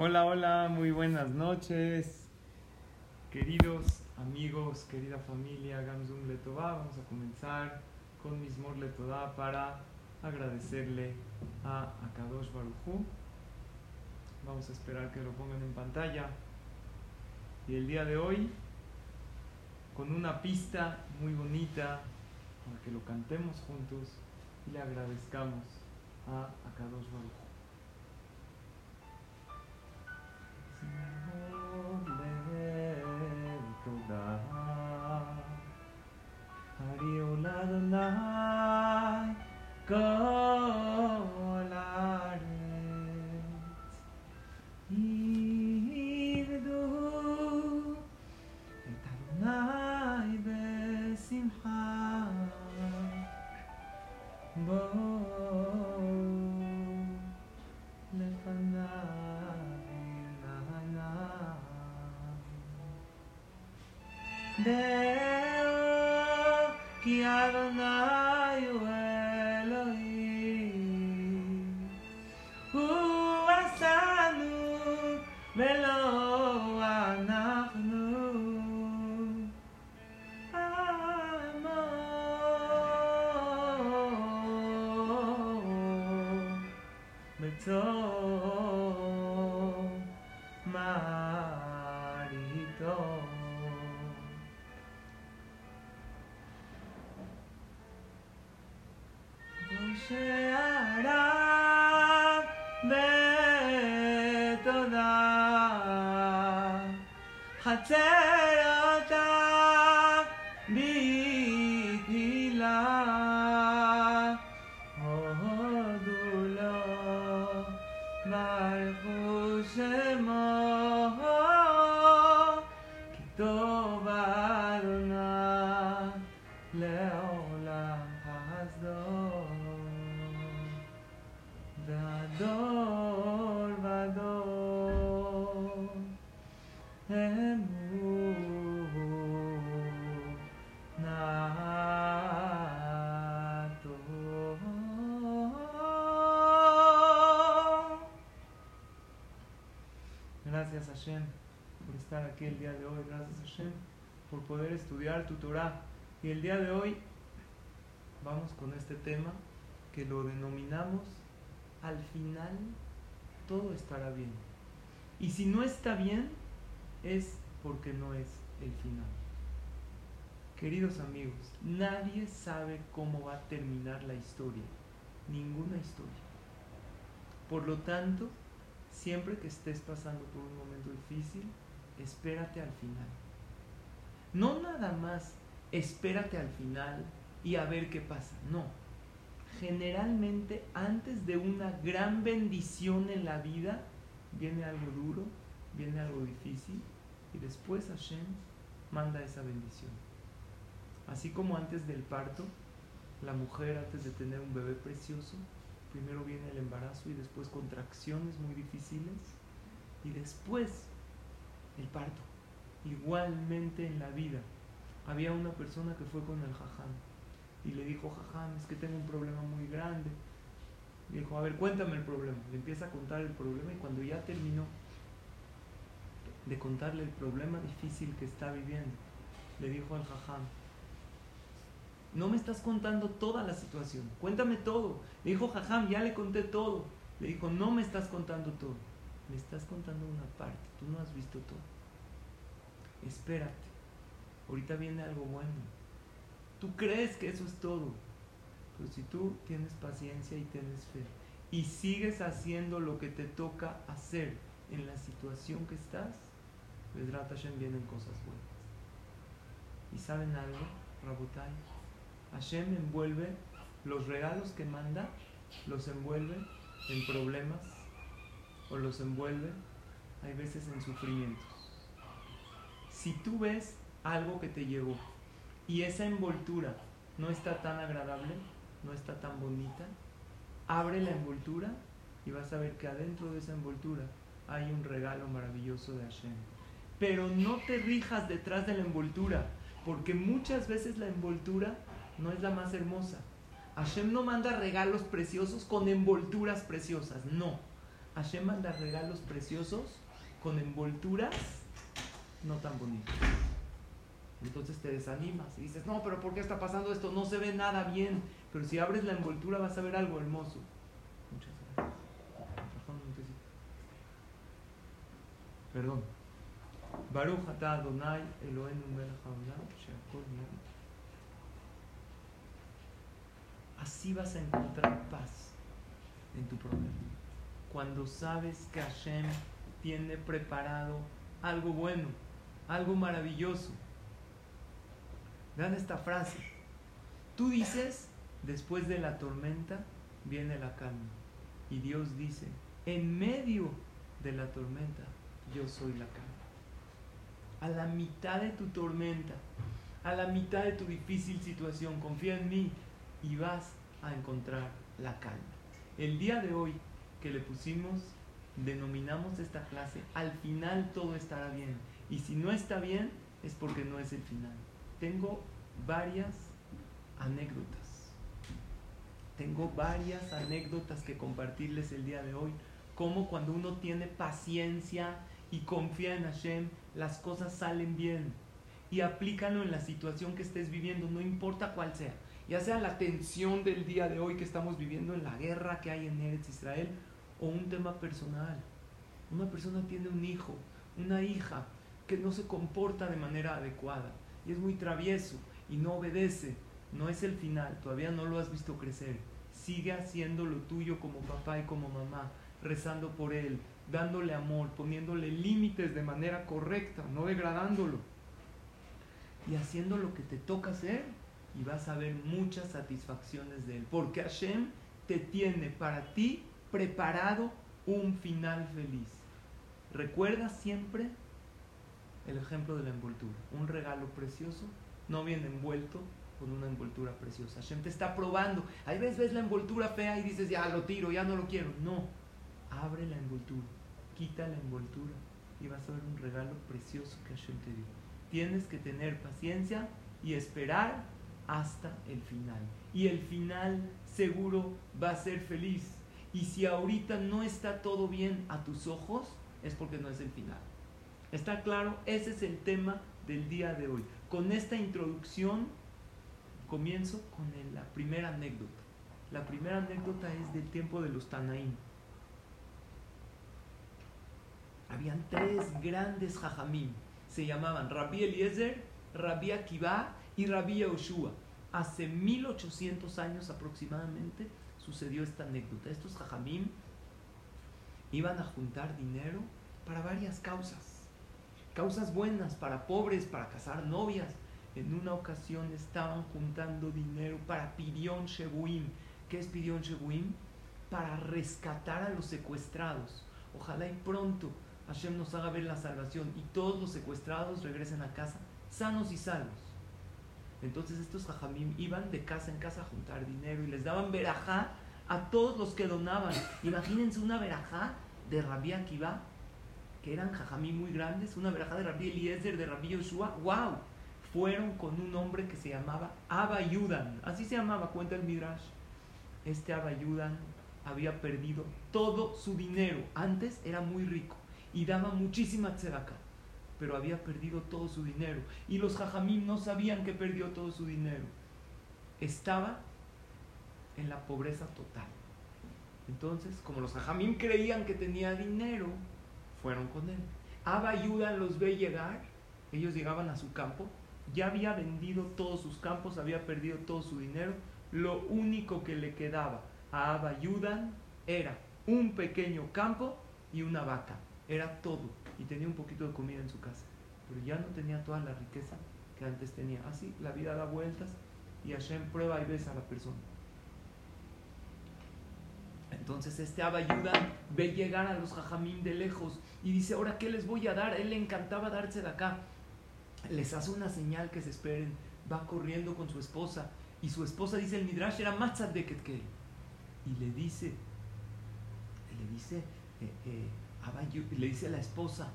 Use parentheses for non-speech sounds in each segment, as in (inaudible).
Hola, hola, muy buenas noches. Queridos amigos, querida familia, Gamzum Letová, vamos a comenzar con Mismor Letová para agradecerle a Akadosh Baruchu. Vamos a esperar que lo pongan en pantalla. Y el día de hoy, con una pista muy bonita, para que lo cantemos juntos y le agradezcamos a Akadosh Baruchu. God. El día de hoy, gracias Hashem por poder estudiar tu Torah. Y el día de hoy vamos con este tema que lo denominamos al final todo estará bien. Y si no está bien, es porque no es el final. Queridos amigos, nadie sabe cómo va a terminar la historia. Ninguna historia. Por lo tanto, siempre que estés pasando por un momento difícil, espérate al final. No nada más espérate al final y a ver qué pasa. No. Generalmente antes de una gran bendición en la vida, viene algo duro, viene algo difícil y después Hashem manda esa bendición. Así como antes del parto, la mujer antes de tener un bebé precioso, primero viene el embarazo y después contracciones muy difíciles y después el parto. Igualmente en la vida. Había una persona que fue con el jajam y le dijo, jajam, es que tengo un problema muy grande. Y dijo, a ver, cuéntame el problema. Le empieza a contar el problema y cuando ya terminó de contarle el problema difícil que está viviendo, le dijo al jajam, no me estás contando toda la situación, cuéntame todo. Le dijo, jajam, ya le conté todo. Le dijo, no me estás contando todo, me estás contando una parte, tú no has visto todo. Espérate, ahorita viene algo bueno. Tú crees que eso es todo, pero si tú tienes paciencia y tienes fe y sigues haciendo lo que te toca hacer en la situación que estás, Vedrat Hashem vienen cosas buenas. ¿Y saben algo, Rabotai? Hashem envuelve los regalos que manda, los envuelve en problemas o los envuelve, hay veces en sufrimientos. Si tú ves algo que te llegó y esa envoltura no está tan agradable, no está tan bonita, abre la envoltura y vas a ver que adentro de esa envoltura hay un regalo maravilloso de Hashem. Pero no te rijas detrás de la envoltura, porque muchas veces la envoltura no es la más hermosa. Hashem no manda regalos preciosos con envolturas preciosas, no. Hashem manda regalos preciosos con envolturas no tan bonitas. Entonces te desanimas y dices, no, pero ¿por qué está pasando esto? No se ve nada bien. Pero si abres la envoltura vas a ver algo hermoso. Muchas gracias. Perdón. Baruch Adonai Así vas a encontrar paz en tu problema. Cuando sabes que Hashem tiene preparado algo bueno, algo maravilloso. Vean esta frase. Tú dices, después de la tormenta viene la calma. Y Dios dice, en medio de la tormenta yo soy la calma. A la mitad de tu tormenta, a la mitad de tu difícil situación, confía en mí y vas a encontrar la calma. El día de hoy que le pusimos, denominamos esta clase, al final todo estará bien. Y si no está bien, es porque no es el final. Tengo varias anécdotas. Tengo varias anécdotas que compartirles el día de hoy. Como cuando uno tiene paciencia y confía en Hashem, las cosas salen bien. Y aplícalo en la situación que estés viviendo, no importa cuál sea. Ya sea la tensión del día de hoy que estamos viviendo en la guerra que hay en Eretz Israel o un tema personal. Una persona tiene un hijo, una hija que no se comporta de manera adecuada y es muy travieso y no obedece. No es el final, todavía no lo has visto crecer. Sigue haciendo lo tuyo como papá y como mamá, rezando por él, dándole amor, poniéndole límites de manera correcta, no degradándolo. Y haciendo lo que te toca hacer y vas a ver muchas satisfacciones de él. Porque Hashem te tiene para ti preparado un final feliz. Recuerda siempre el ejemplo de la envoltura. Un regalo precioso no viene envuelto con una envoltura preciosa. Hashem te está probando. Hay veces ves la envoltura fea y dices, ya lo tiro, ya no lo quiero. No, abre la envoltura, quita la envoltura y vas a ver un regalo precioso que Hashem te dio. Tienes que tener paciencia y esperar hasta el final. Y el final seguro va a ser feliz. Y si ahorita no está todo bien a tus ojos, es porque no es el final. ¿Está claro? Ese es el tema del día de hoy. Con esta introducción comienzo con la primera anécdota. La primera anécdota es del tiempo de los Tanaín. Habían tres grandes jajamim. Se llamaban Rabbi Eliezer, Rabbi Akiva y Rabbi Yoshua. Hace 1800 años aproximadamente sucedió esta anécdota. Estos jajamim iban a juntar dinero para varias causas. Causas buenas, para pobres, para casar novias. En una ocasión estaban juntando dinero para Pirión Shebuim. ¿Qué es Pirión Shebuim? Para rescatar a los secuestrados. Ojalá y pronto Hashem nos haga ver la salvación y todos los secuestrados regresen a casa sanos y salvos. Entonces estos jajamim iban de casa en casa a juntar dinero y les daban verajá a todos los que donaban. Imagínense una verajá de Rabbi Akiva, que eran jajamim muy grandes, una verajá de Rabbi Eliezer, de Rabbi Yoshua. ¡Wow! Fueron con un hombre que se llamaba Abayudan. Así se llamaba, cuenta el Midrash. Este Abayudan había perdido todo su dinero. Antes era muy rico y daba muchísima tzedakah pero había perdido todo su dinero. Y los jajamim no sabían que perdió todo su dinero. Estaba en la pobreza total. Entonces, como los jajamim creían que tenía dinero, fueron con él. Abba los ve llegar, ellos llegaban a su campo, ya había vendido todos sus campos, había perdido todo su dinero. Lo único que le quedaba a Abba Ayuda era un pequeño campo y una vaca. Era todo y tenía un poquito de comida en su casa, pero ya no tenía toda la riqueza que antes tenía. Así la vida da vueltas y Hashem prueba y besa a la persona. Entonces este Abayuda ve llegar a los jajamín de lejos y dice, ahora ¿qué les voy a dar? él le encantaba darse de acá. Les hace una señal que se esperen. Va corriendo con su esposa y su esposa dice, el Midrash era más de que Y le dice, le dice, eh, eh, le dice a la esposa,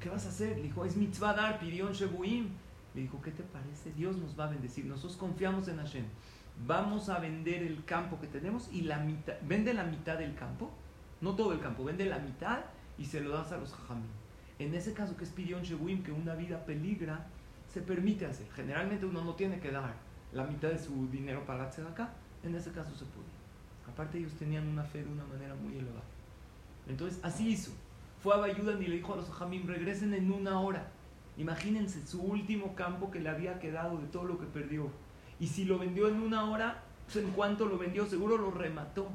¿qué vas a hacer? Le dijo, es mitzvah dar, pirión shebuim. Le dijo, ¿qué te parece? Dios nos va a bendecir. Nosotros confiamos en Hashem. Vamos a vender el campo que tenemos y la mitad, vende la mitad del campo no todo el campo, vende la mitad y se lo das a los jajamim. En ese caso que es Pidion Shewim, que una vida peligra, se permite hacer. Generalmente uno no tiene que dar la mitad de su dinero para la acá, en ese caso se puede. Aparte ellos tenían una fe de una manera muy elevada. Entonces así hizo. Fue a Bayudan y le dijo a los jajamim, regresen en una hora. Imagínense su último campo que le había quedado de todo lo que perdió. Y si lo vendió en una hora, pues en cuanto lo vendió, seguro lo remató.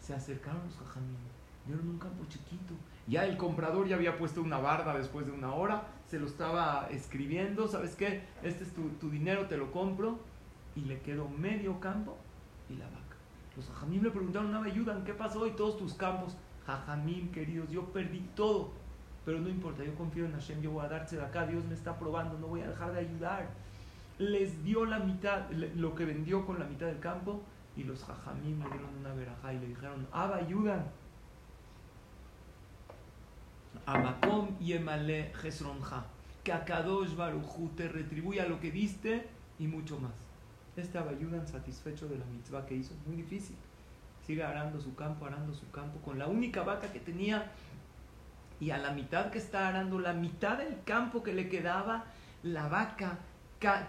Se acercaron los jajamim, vieron un campo chiquito. Ya el comprador ya había puesto una barda después de una hora, se lo estaba escribiendo, ¿sabes qué? Este es tu, dinero, te lo compro. Y le quedó medio campo y la vaca. Los jajamim le preguntaron, no me ayudan, ¿qué pasó? Y todos tus campos. Jajamim, queridos, yo perdí todo pero no importa, yo confío en Hashem, yo voy a darse de acá, Dios me está probando, no voy a dejar de ayudar. Les dio la mitad, lo que vendió con la mitad del campo, y los jajamim le dieron una verajá y le dijeron, Abba, ayudan. Amakom y Emale Jesronja, que Akadosh Baruchu te retribuya lo que diste y mucho más. Este ayudan satisfecho de la mitzvah que hizo, muy difícil. Sigue arando su campo, arando su campo, con la única vaca que tenía y a la mitad que está arando, la mitad del campo que le quedaba, la vaca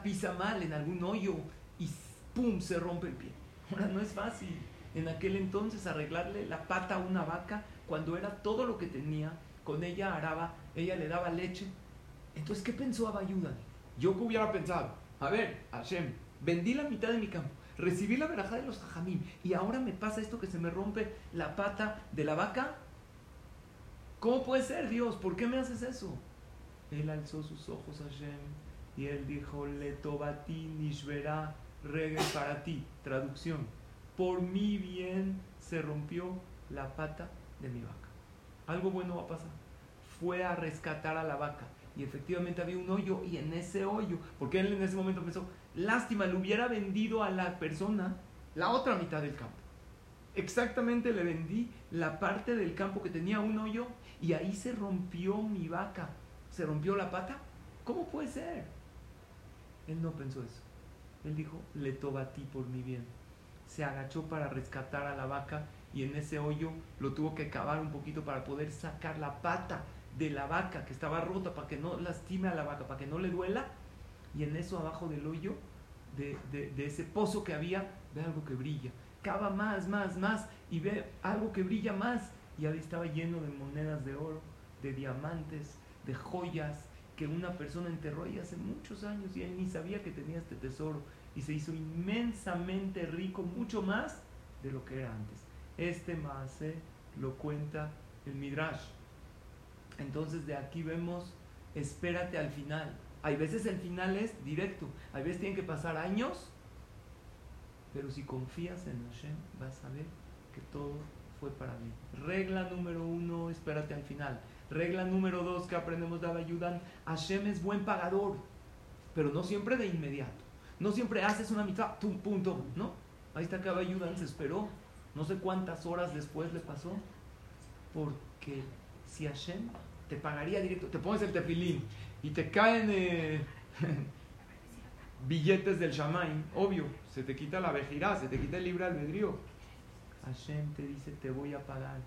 pisa mal en algún hoyo y ¡pum! se rompe el pie. Ahora no es fácil en aquel entonces arreglarle la pata a una vaca cuando era todo lo que tenía, con ella araba, ella le daba leche. Entonces, ¿qué pensó Abayudan? Yo que hubiera pensado, a ver, Hashem, vendí la mitad de mi campo, recibí la verajá de los jajamín y ahora me pasa esto que se me rompe la pata de la vaca, ¿Cómo puede ser, Dios? ¿Por qué me haces eso? Él alzó sus ojos a Hashem y él dijo, Letobati nishverá reggae para ti. Traducción. Por mi bien se rompió la pata de mi vaca. Algo bueno va a pasar. Fue a rescatar a la vaca. Y efectivamente había un hoyo. Y en ese hoyo, porque él en ese momento pensó, lástima, le hubiera vendido a la persona la otra mitad del campo. Exactamente le vendí la parte del campo que tenía un hoyo y ahí se rompió mi vaca. ¿Se rompió la pata? ¿Cómo puede ser? Él no pensó eso. Él dijo, le toba a ti por mi bien. Se agachó para rescatar a la vaca y en ese hoyo lo tuvo que cavar un poquito para poder sacar la pata de la vaca que estaba rota para que no lastime a la vaca, para que no le duela. Y en eso abajo del hoyo, de, de ese pozo que había, ve algo que brilla. Cava más, más, más y ve algo que brilla más y ahí estaba lleno de monedas de oro, de diamantes, de joyas que una persona enterró ahí hace muchos años y él ni sabía que tenía este tesoro y se hizo inmensamente rico, mucho más de lo que era antes. Este Maase lo cuenta el Midrash. Entonces de aquí vemos, espérate al final. Hay veces el final es directo, hay veces tienen que pasar años, pero si confías en Hashem vas a ver que todo fue para mí. Regla número uno, espérate al final. Regla número dos que aprendemos de Abayudan, Hashem es buen pagador, pero no siempre de inmediato. No siempre haces una mitad, tu punto, ¿no? Ahí está que Abayudan se esperó. No sé cuántas horas después le pasó. Porque si Hashem te pagaría directo, te pones el tefilín y te caen eh, (laughs) billetes del Shamaim, obvio, se te quita la vejirá, se te quita el libre albedrío Hashem te dice te voy a pagar,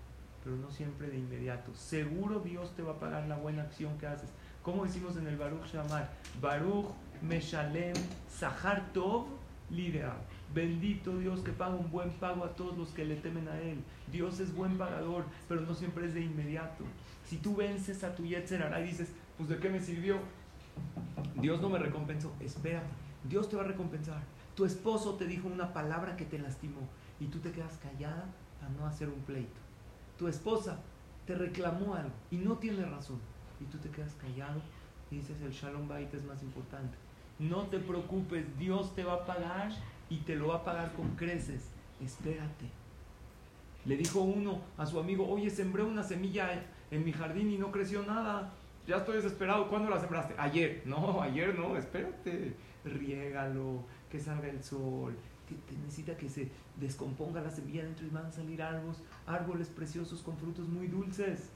pero no siempre de inmediato. Seguro Dios te va a pagar la buena acción que haces. Como decimos en el Baruch Shamar, Baruch Meshalem Sahar Tov Lidea. Bendito Dios que paga un buen pago a todos los que le temen a Él. Dios es buen pagador, pero no siempre es de inmediato. Si tú vences a tu Yetzer y dices, pues de qué me sirvió, Dios no me recompensó. Espérate, Dios te va a recompensar. Tu esposo te dijo una palabra que te lastimó y tú te quedas callada para no hacer un pleito. Tu esposa te reclamó algo y no tiene razón y tú te quedas callado y dices el shalom bait es más importante. No te preocupes, Dios te va a pagar y te lo va a pagar con creces. Espérate. Le dijo uno a su amigo, oye, sembré una semilla en mi jardín y no creció nada. Ya estoy desesperado. ¿Cuándo la sembraste? Ayer. No, ayer no, espérate. Riégalo, que salga el sol, que necesita que se descomponga la semilla dentro y van a salir árboles, árboles preciosos con frutos muy dulces.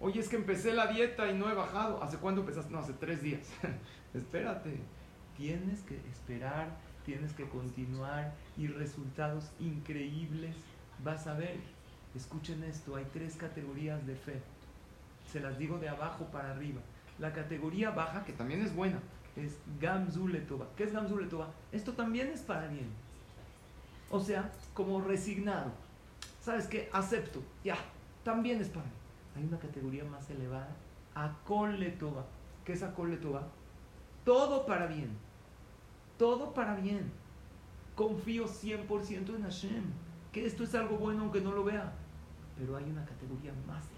Oye, es que empecé la dieta y no he bajado. ¿Hace cuándo empezaste? No, hace tres días. (laughs) Espérate. Tienes que esperar, tienes que continuar y resultados increíbles vas a ver. Escuchen esto, hay tres categorías de fe. Se las digo de abajo para arriba. La categoría baja, que también es buena, es Gamzuletova. ¿Qué es Gamzuletova? Esto también es para bien. O sea, como resignado. ¿Sabes qué? Acepto. Ya, también es para mí. Hay una categoría más elevada. Akoletova. ¿Qué es Akoletova? Todo para bien. Todo para bien. Confío 100% en Hashem. Que esto es algo bueno aunque no lo vea. Pero hay una categoría más elevada.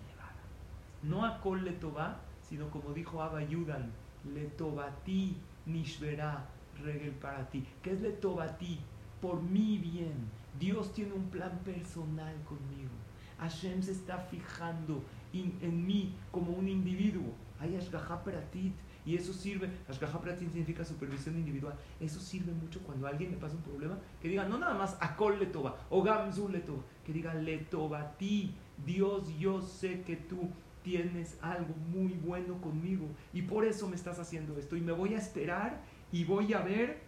No Akoletova, sino como dijo Abba Yudan, Letobati Nishverá Regel para ti. ¿Qué es Letobati? Por mi bien. Dios tiene un plan personal conmigo. Hashem se está fijando en mí como un individuo. Hay Ashgaha Pratit. Y eso sirve, Ashgaha Pratit significa supervisión individual. Eso sirve mucho cuando alguien le pasa un problema. Que diga, no nada más Akol Letoba o Gamzu Letoba. Que diga, Letoba ti. Dios, yo sé que tú tienes algo muy bueno conmigo. Y por eso me estás haciendo esto. Y me voy a esperar y voy a ver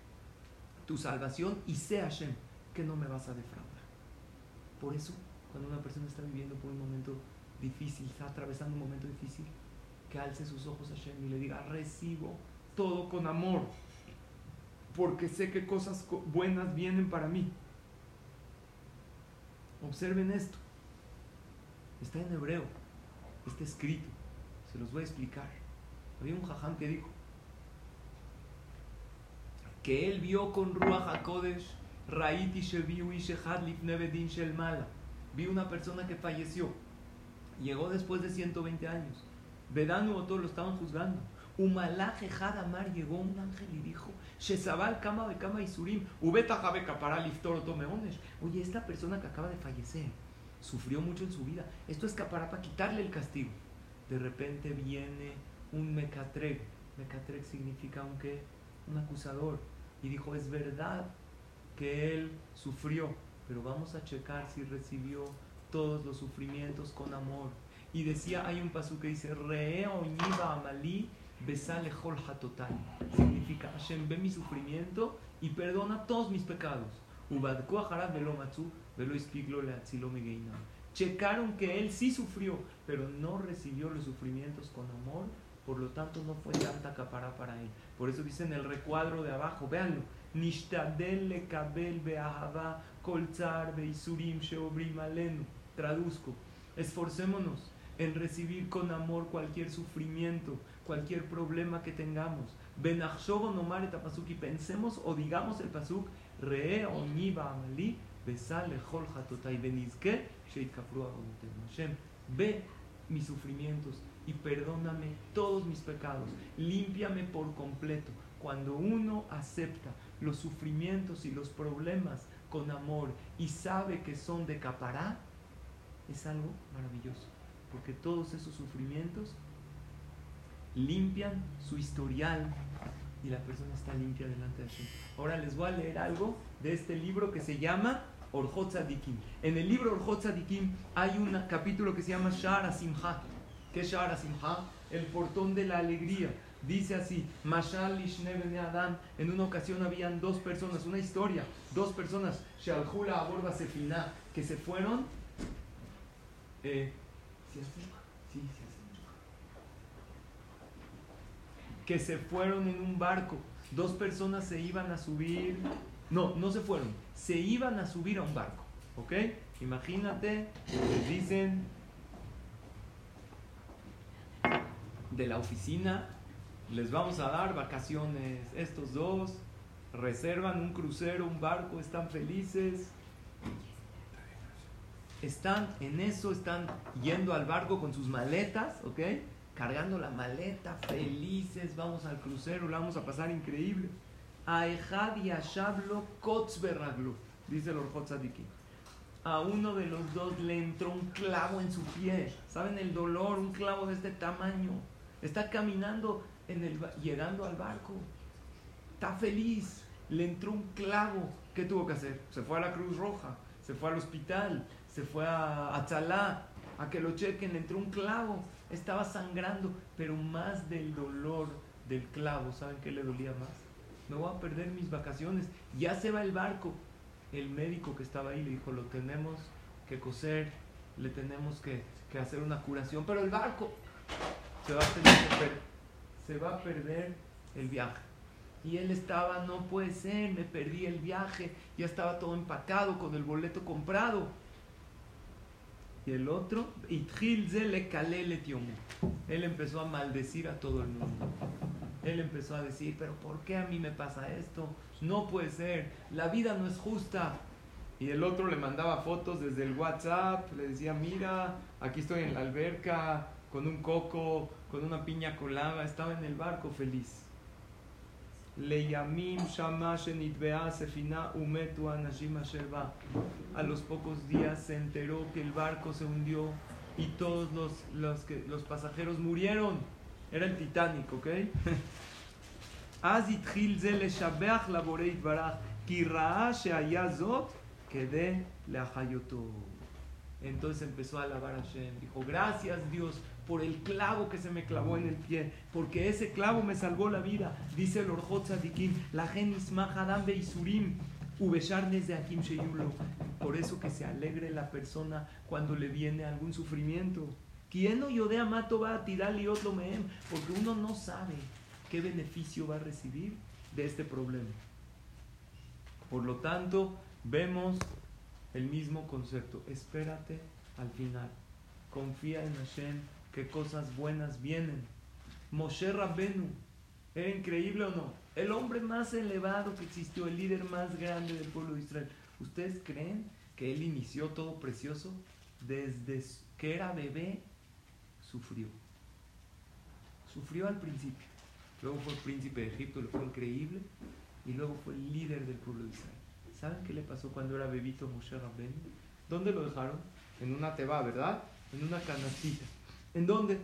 tu salvación. Y sé Hashem que no me vas a defraudar. Por eso, cuando una persona está viviendo por un momento difícil, está atravesando un momento difícil, que alce sus ojos a Hashem y le diga, recibo todo con amor, porque sé que cosas buenas vienen para mí. Observen esto. Está en hebreo, está escrito. Se los voy a explicar. Había un jajam que dijo que él vio con Ruach HaKodesh Raiti Sheviu Ishehad Lifnevedin Shel Mala. Vi una persona que falleció. Llegó después de 120 años. Vedanu o lo estaban juzgando. Umalaje Hadamar llegó un ángel y dijo: Shesabal Kama de Kama Isurim, Ubeta Jabe Kapara Liftor Tomeonesh. Oye, esta persona que acaba de fallecer sufrió mucho en su vida. Esto es para quitarle el castigo. De repente viene un Mecatrek. Mecatrek significa un, ¿qué? un acusador. Y dijo: Es verdad que él sufrió, pero vamos a checar si recibió todos los sufrimientos con amor. Y decía, hay un paso que dice, Re amali besale total. Significa, Hashem ve mi sufrimiento y perdona todos mis pecados. Checaron que él sí sufrió, pero no recibió los sufrimientos con amor, por lo tanto no fue tanta capará para él. Por eso dice en el recuadro de abajo, véanlo, Nishtadel lekabel be'ahava kolzar be'isurim sheobrim alenu. Traduzco, esforcémonos en recibir con amor cualquier sufrimiento, cualquier problema que tengamos. Benachshovo nomar et pensemos o digamos el pasuk, re oniva amali benizke ve mis sufrimientos y perdóname todos mis pecados, límpiame por completo. Cuando uno acepta los sufrimientos y los problemas con amor y sabe que son de capará, es algo maravilloso. Porque todos esos sufrimientos limpian su historial y la persona está limpia delante de Hashem. Ahora les voy a leer algo de este libro que se llama Orjot En el libro Orjot hay un capítulo que se llama Shara Simha. ¿Qué es Shara Simha? El portón de la alegría. Dice así, Mashal y Adam, en una ocasión habían dos personas, una historia, dos personas, Shalhula Aborba Sefina, que se fueron, eh, que se fueron en un barco, dos personas se iban a subir, no, no se fueron, se iban a subir a un barco, ¿ok? Imagínate, les dicen de la oficina les vamos a dar vacaciones. Estos dos reservan un crucero, un barco, están felices. Están en eso, están yendo al barco con sus maletas, ¿ok? Cargando la maleta, felices, vamos al crucero, lo vamos a pasar increíble. Aejad y Ashablo Kotzberraglu, dice el Orjotzadiki. A uno de los dos le entró un clavo en su pie. ¿Saben el dolor? Un clavo de este tamaño. Está caminando llegando al barco. Está feliz. Le entró un clavo. ¿Qué tuvo que hacer? Se fue a la Cruz Roja, se fue al hospital, se fue a Atzalá a que lo chequen. Le entró un clavo. Estaba sangrando, pero más del dolor del clavo. ¿Saben qué le dolía más? Me voy a perder mis vacaciones. Ya se va el barco. El médico que estaba ahí le dijo, lo tenemos que coser le tenemos que, hacer una curación, pero el barco se va a, que se va a perder el viaje. Y él estaba, no puede ser, me perdí el viaje, ya estaba todo empacado con el boleto comprado. Y el otro, él empezó a maldecir a todo el mundo. Él empezó a decir, pero ¿por qué a mí me pasa esto? No puede ser, la vida no es justa. Y el otro le mandaba fotos desde el WhatsApp, le decía, mira, aquí estoy en la alberca, con un coco, con una piña colada, estaba en el barco feliz. A los pocos días se enteró que el barco se hundió y todos los, los, que, los pasajeros murieron. Era el Titanic, ¿ok? (laughs) Entonces empezó a alabar a Hashem. Dijo, gracias Dios por el clavo que se me clavó en el pie, porque ese clavo me salvó la vida. Dice el Orjot Sadikim, la genis mahadam beisurim, de Akim Sheyulo. Por eso que se alegre la persona cuando le viene algún sufrimiento. ¿Quién no yodea mato va a tirar otro meem? Porque uno no sabe qué beneficio va a recibir de este problema. Por lo tanto, vemos el mismo concepto. Espérate al final. Confía en Hashem que cosas buenas vienen. Moshe Rabbenu, ¿era increíble o no? El hombre más elevado que existió, el líder más grande del pueblo de Israel. ¿Ustedes creen que él inició todo precioso? Desde que era bebé, sufrió. Sufrió al principio. Luego fue el príncipe de Egipto, le fue increíble. Y luego fue el líder del pueblo de Israel. ¿Saben qué le pasó cuando era bebito Moshe Rabbenu? ¿Dónde lo dejaron? En una teba, ¿verdad? En una canastita. ¿En dónde?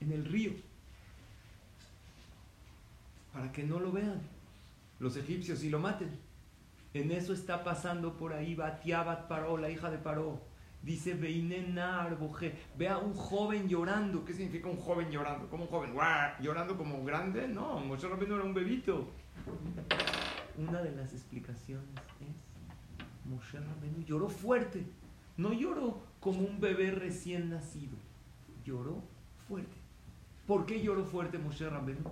En el río. Para que no lo vean los egipcios y lo maten. En eso está pasando por ahí Batiabat Paró, la hija de Paró. Dice Beinenar Boje. Ve a un joven llorando. ¿Qué significa un joven llorando? ¿Cómo un joven? ¿Llorando como grande? No, Moshe no era un bebito. Una de las explicaciones es Moshe Rabbeinu lloró fuerte. No lloró como un bebé recién nacido lloró fuerte. ¿Por qué lloró fuerte Moshe Rabbeinu?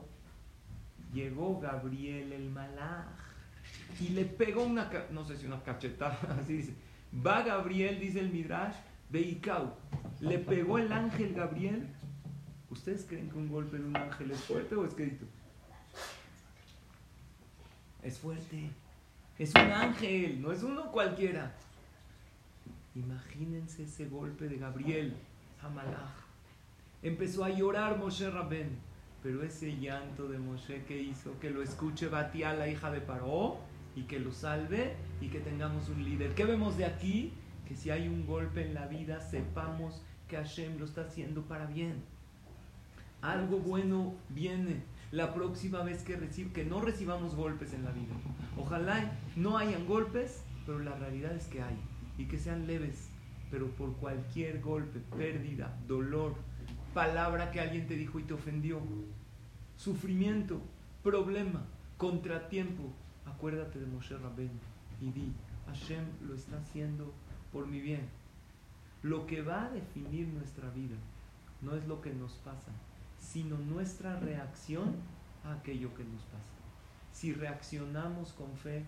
Llegó Gabriel el Malach y le pegó una, no sé si una cachetada, (laughs) así dice. Va Gabriel, dice el Midrash, Beikau. Le pegó el ángel Gabriel. ¿Ustedes creen que un golpe de un ángel es fuerte o es escrito? Es fuerte. Es un ángel, no es uno cualquiera. Imagínense ese golpe de Gabriel a Malach. Empezó a llorar Moshe Rabben. Pero ese llanto de Moshe que hizo, que lo escuche Batia, la hija de Paró, y que lo salve y que tengamos un líder. ¿Qué vemos de aquí? Que si hay un golpe en la vida, sepamos que Hashem lo está haciendo para bien. Algo bueno viene la próxima vez que recibe, que no recibamos golpes en la vida. Ojalá no hayan golpes, pero la realidad es que hay y que sean leves. Pero por cualquier golpe, pérdida, dolor, palabra que alguien te dijo y te ofendió, sufrimiento, problema, contratiempo, acuérdate de Moshe Rabben y di, Hashem lo está haciendo por mi bien. Lo que va a definir nuestra vida no es lo que nos pasa, sino nuestra reacción a aquello que nos pasa. Si reaccionamos con fe,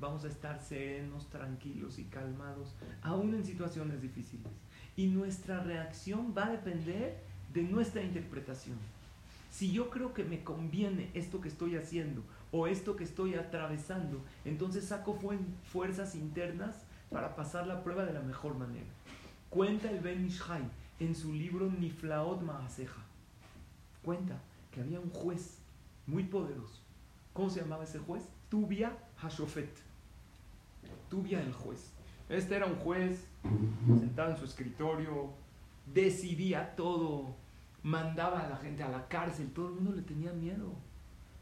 vamos a estar serenos, tranquilos y calmados, aún en situaciones difíciles. Y nuestra reacción va a depender de nuestra interpretación. Si yo creo que me conviene esto que estoy haciendo o esto que estoy atravesando, entonces saco fuerzas internas para pasar la prueba de la mejor manera. Cuenta el Ben Ishai en su libro Niflaot Maaseja. Cuenta que había un juez muy poderoso. ¿Cómo se llamaba ese juez? Tubia Hashofet. Tubia el juez. Este era un juez sentado en su escritorio, decidía todo, mandaba a la gente a la cárcel, todo el mundo le tenía miedo,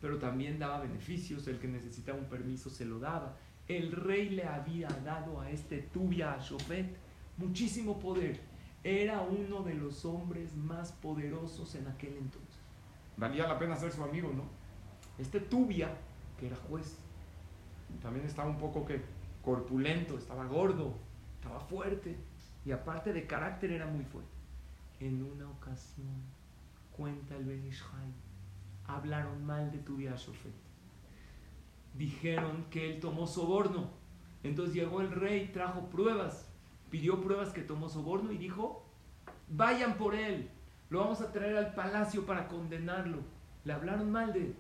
pero también daba beneficios, el que necesitaba un permiso se lo daba. El rey le había dado a este Tubia Shofet muchísimo poder. Era uno de los hombres más poderosos en aquel entonces. Valía la pena ser su amigo, ¿no? Este Tubia, que era juez, también estaba un poco que corpulento, estaba gordo, estaba fuerte Y aparte de carácter era muy fuerte. En una ocasión, cuenta el Benishai, hablaron mal de tu Shofet. Dijeron que él tomó soborno. Entonces llegó el rey, trajo pruebas, pidió pruebas que tomó soborno y dijo, vayan por él, lo vamos a traer al palacio para condenarlo. Le hablaron mal de él.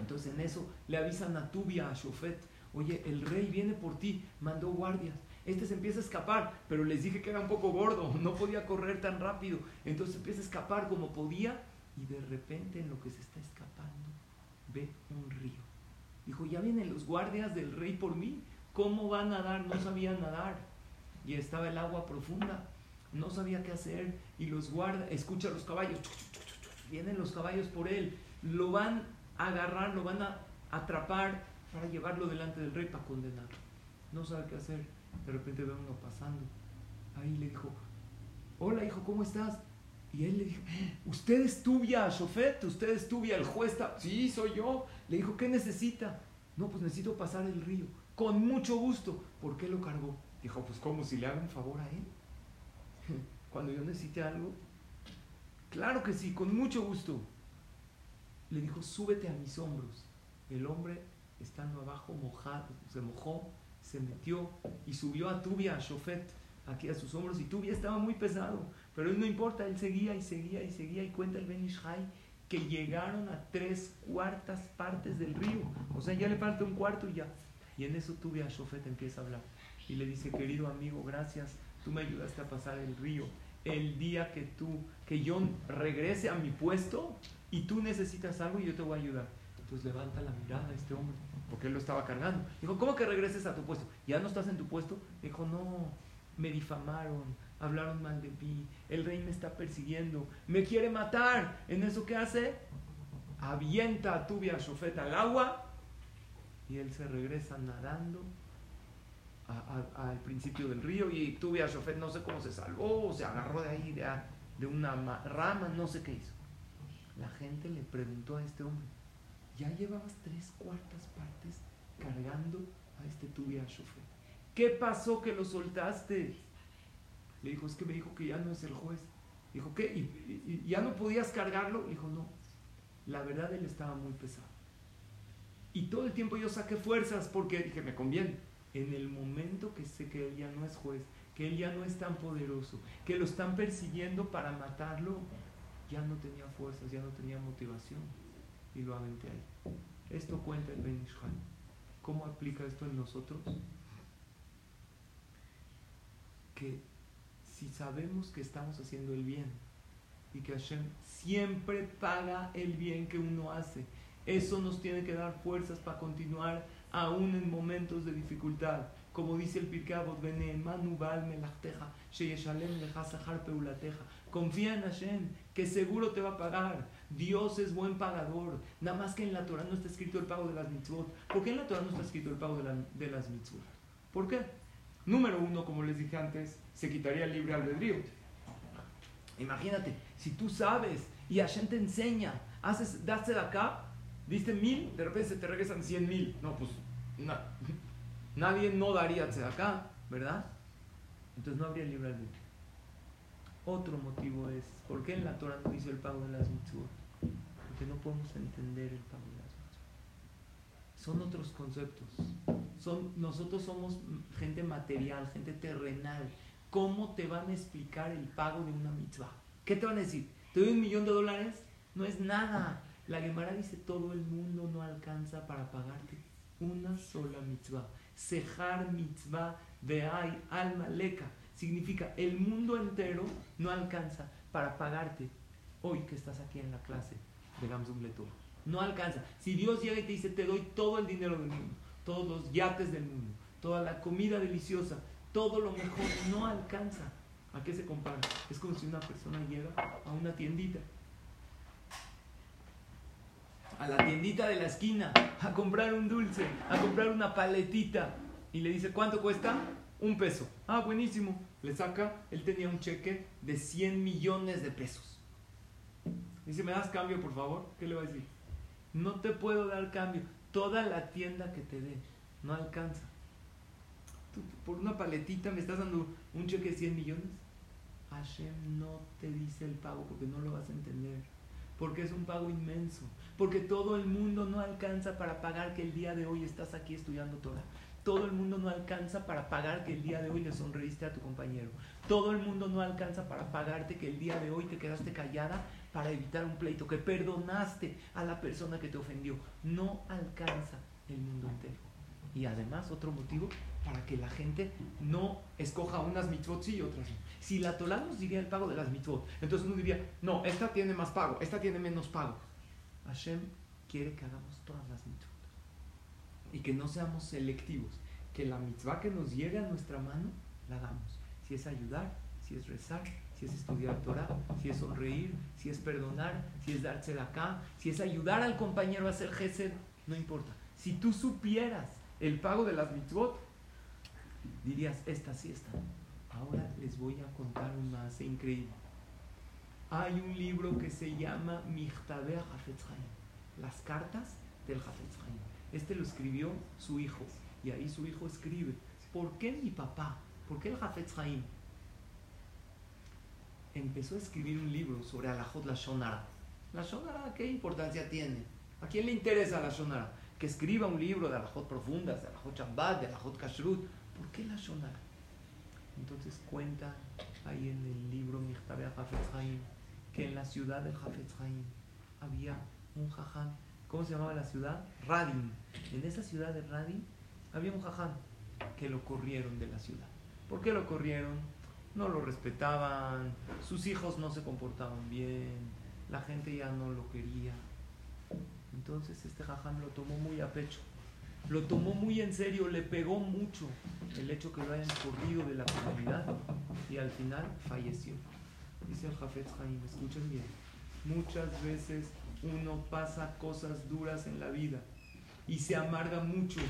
Entonces en eso le avisan a Tubia, a Shofet, oye, el rey viene por ti, mandó guardias. Este se empieza a escapar, pero les dije que era un poco gordo, (laughs) no podía correr tan rápido. Entonces empieza a escapar como podía y de repente en lo que se está escapando ve un río. Dijo, ya vienen los guardias del rey por mí. ¿Cómo va a nadar? No sabía nadar. Y estaba el agua profunda. No sabía qué hacer. Y los guardias, escucha los caballos. Vienen los caballos por él. Lo van agarrar, lo van a atrapar para llevarlo delante del rey para condenarlo. No sabe qué hacer. De repente ve uno pasando. Ahí le dijo, hola hijo, ¿cómo estás? Y él le dijo, ¿usted es Tubia, Shofet? ¿Usted es Tubia, el juez? Sí, soy yo. Le dijo, ¿qué necesita? No, pues necesito pasar el río. Con mucho gusto. ¿Por qué lo cargó? Dijo, pues como si le haga un favor a él. (laughs) Cuando yo necesite algo. Claro que sí, con mucho gusto le dijo, súbete a mis hombros. El hombre, estando abajo, mojado, se mojó, se metió y subió a Tubia, a Shofet, aquí a sus hombros. Y Tubia estaba muy pesado, pero él no importa, él seguía y seguía y seguía. Y cuenta el Benishai que llegaron a tres cuartas partes del río. O sea, ya le falta un cuarto y ya. Y en eso Tubia, a Shofet empieza a hablar. Y le dice, querido amigo, gracias, tú me ayudaste a pasar el río. El día que tú, que yo regrese a mi puesto, y tú necesitas algo y yo te voy a ayudar. Entonces levanta la mirada a este hombre, porque él lo estaba cargando. Dijo, ¿cómo que regreses a tu puesto? ¿Ya no estás en tu puesto? Dijo, no, me difamaron, hablaron mal de mí, el rey me está persiguiendo, me quiere matar. ¿En eso qué hace? Avienta a Tubia Shofet al agua y él se regresa nadando al principio del río y Tubia Shofet no sé cómo se salvó, se agarró de ahí, de, una rama, no sé qué hizo la gente le preguntó a este hombre, ya llevabas tres cuartas partes cargando a este tubia chofer. ¿Qué pasó que lo soltaste? Le dijo, es que me dijo que ya no es el juez. Dijo, ¿qué? ¿Y, ya no podías cargarlo? Le dijo, no. La verdad, él estaba muy pesado. Y todo el tiempo yo saqué fuerzas porque dije, me conviene. En el momento que sé que él ya no es juez, que él ya no es tan poderoso, que lo están persiguiendo para matarlo, ya no tenía fuerzas, ya no tenía motivación y lo aventé ahí. Esto cuenta el Ben ¿Cómo aplica esto en nosotros? Que si sabemos que estamos haciendo el bien y que Hashem siempre paga el bien que uno hace, eso nos tiene que dar fuerzas para continuar aún en momentos de dificultad. Como dice el Pirkei Confía en Hashem, que seguro te va a pagar. Dios es buen pagador. Nada más que en la Torah no está escrito el pago de las mitzvot. ¿Por qué en la Torah no está escrito el pago de, las mitzvot? ¿Por qué? Número uno, como les dije antes, se quitaría el libre albedrío. Imagínate, si tú sabes y Hashem te enseña, haces, daste de acá, diste mil, de repente se te regresan cien mil. No, pues (laughs) nadie no daría de acá, ¿verdad? Entonces no habría libre albedrío. Otro motivo es, ¿por qué en la Torah no dice el pago de las mitzvot? Porque no podemos entender el pago de las mitzvot. Son otros conceptos. Son, nosotros somos gente material, gente terrenal. ¿Cómo te van a explicar el pago de una mitzvah? ¿Qué te van a decir? ¿Te doy un millón de dólares? No es nada. La Gemara dice, todo el mundo no alcanza para pagarte una sola mitzvah. Sejar mitzvah de ay alma leca. Significa, el mundo entero no alcanza para pagarte hoy que estás aquí en la clase de Gamsum Letur. No alcanza. Si Dios llega y te dice, te doy todo el dinero del mundo, todos los yates del mundo, toda la comida deliciosa, todo lo mejor, no alcanza. ¿A qué se compara? Es como si una persona llega a una tiendita, a la tiendita de la esquina, a comprar un dulce, a comprar una paletita, y le dice, ¿cuánto cuesta? Un peso. Ah, buenísimo. Le saca, él tenía un cheque de 100 millones de pesos. Dice, ¿me das cambio, por favor? ¿Qué le va a decir? No te puedo dar cambio. Toda la tienda que te dé no alcanza. Por una paletita me estás dando un cheque de 100 millones. Hashem no te dice el pago porque no lo vas a entender. Porque es un pago inmenso. Porque todo el mundo no alcanza para pagar que el día de hoy estás aquí estudiando Torah. Todo el mundo no alcanza para pagar que el día de hoy le sonreíste a tu compañero. Todo el mundo no alcanza para pagarte que el día de hoy te quedaste callada para evitar un pleito, que perdonaste a la persona que te ofendió. No alcanza el mundo entero. Y además, otro motivo para que la gente no escoja unas mitzvot sí y otras no. Si la Torah nos diría el pago de las mitzvot, entonces uno diría, no, esta tiene más pago, esta tiene menos pago. Hashem quiere que hagamos todas las mitzvot y que no seamos selectivos, que la mitzvah que nos llegue a nuestra mano la hagamos. Si es ayudar, si es rezar, si es estudiar Torah, si es sonreír, si es perdonar, si es darse de acá, si es ayudar al compañero a hacer gesed, no importa. Si tú supieras el pago de las mitzvot, dirías, esta sí está. Ahora les voy a contar un más increíble. Hay un libro que se llama Michtabe Hafetz las cartas del Hafetz Este lo escribió su hijo, y ahí su hijo escribe, ¿por qué mi papá? ¿Por qué el Hafetz empezó a escribir un libro sobre Alajot la Shonara. ¿La Shonara qué importancia tiene? ¿A quién le interesa la Shonara? Que escriba un libro de Alajot profundas, de Alajot Shabbat, de Alajot Kashrut. ¿Por qué la Shonara? Entonces cuenta ahí en el libro Michtabe Hafetz Haim que en la ciudad del Hafetz Haim había un jaján. ¿Cómo se llamaba la ciudad? Radim. En esa ciudad de Radim había un jaján que lo corrieron de la ciudad. ¿Por qué lo corrieron? no lo respetaban, sus hijos no se comportaban bien, la gente ya no lo quería. Entonces este jajam lo tomó muy a pecho, lo tomó muy en serio, le pegó mucho el hecho que lo hayan corrido de la comunidad y al final falleció. Dice el Jafetz Haim, escuchen bien, muchas veces uno pasa cosas duras en la vida y se amarga mucho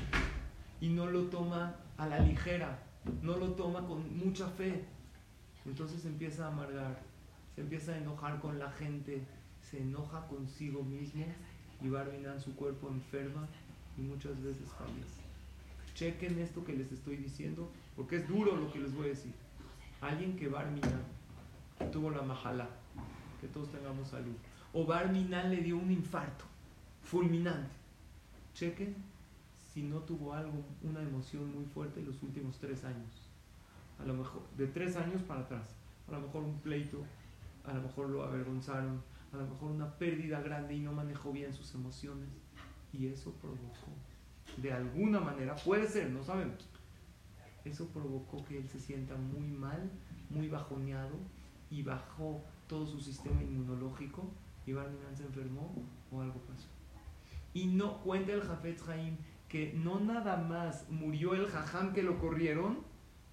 y no lo toma a la ligera, no lo toma con mucha fe, entonces empieza a amargar, se empieza a enojar con la gente, se enoja consigo mismo y a su cuerpo enferma muchas veces fallece. Chequen esto que les estoy diciendo porque es duro lo que les voy a decir. Alguien que Barminan tuvo la majala, que todos tengamos salud, o Barminan le dio un infarto fulminante. Chequen si no tuvo algo, una emoción muy fuerte en los últimos tres años a lo mejor de tres años para atrás, a lo mejor un pleito, a lo mejor lo avergonzaron, a lo mejor una pérdida grande y no manejó bien sus emociones y eso provocó, de alguna manera, puede ser, no sabemos, eso provocó que él se sienta muy mal, muy bajoneado y bajó todo su sistema inmunológico y Barminan se enfermó o algo pasó. Y no cuenta el Jafet Jaim que no nada más murió el jajam que lo corrieron,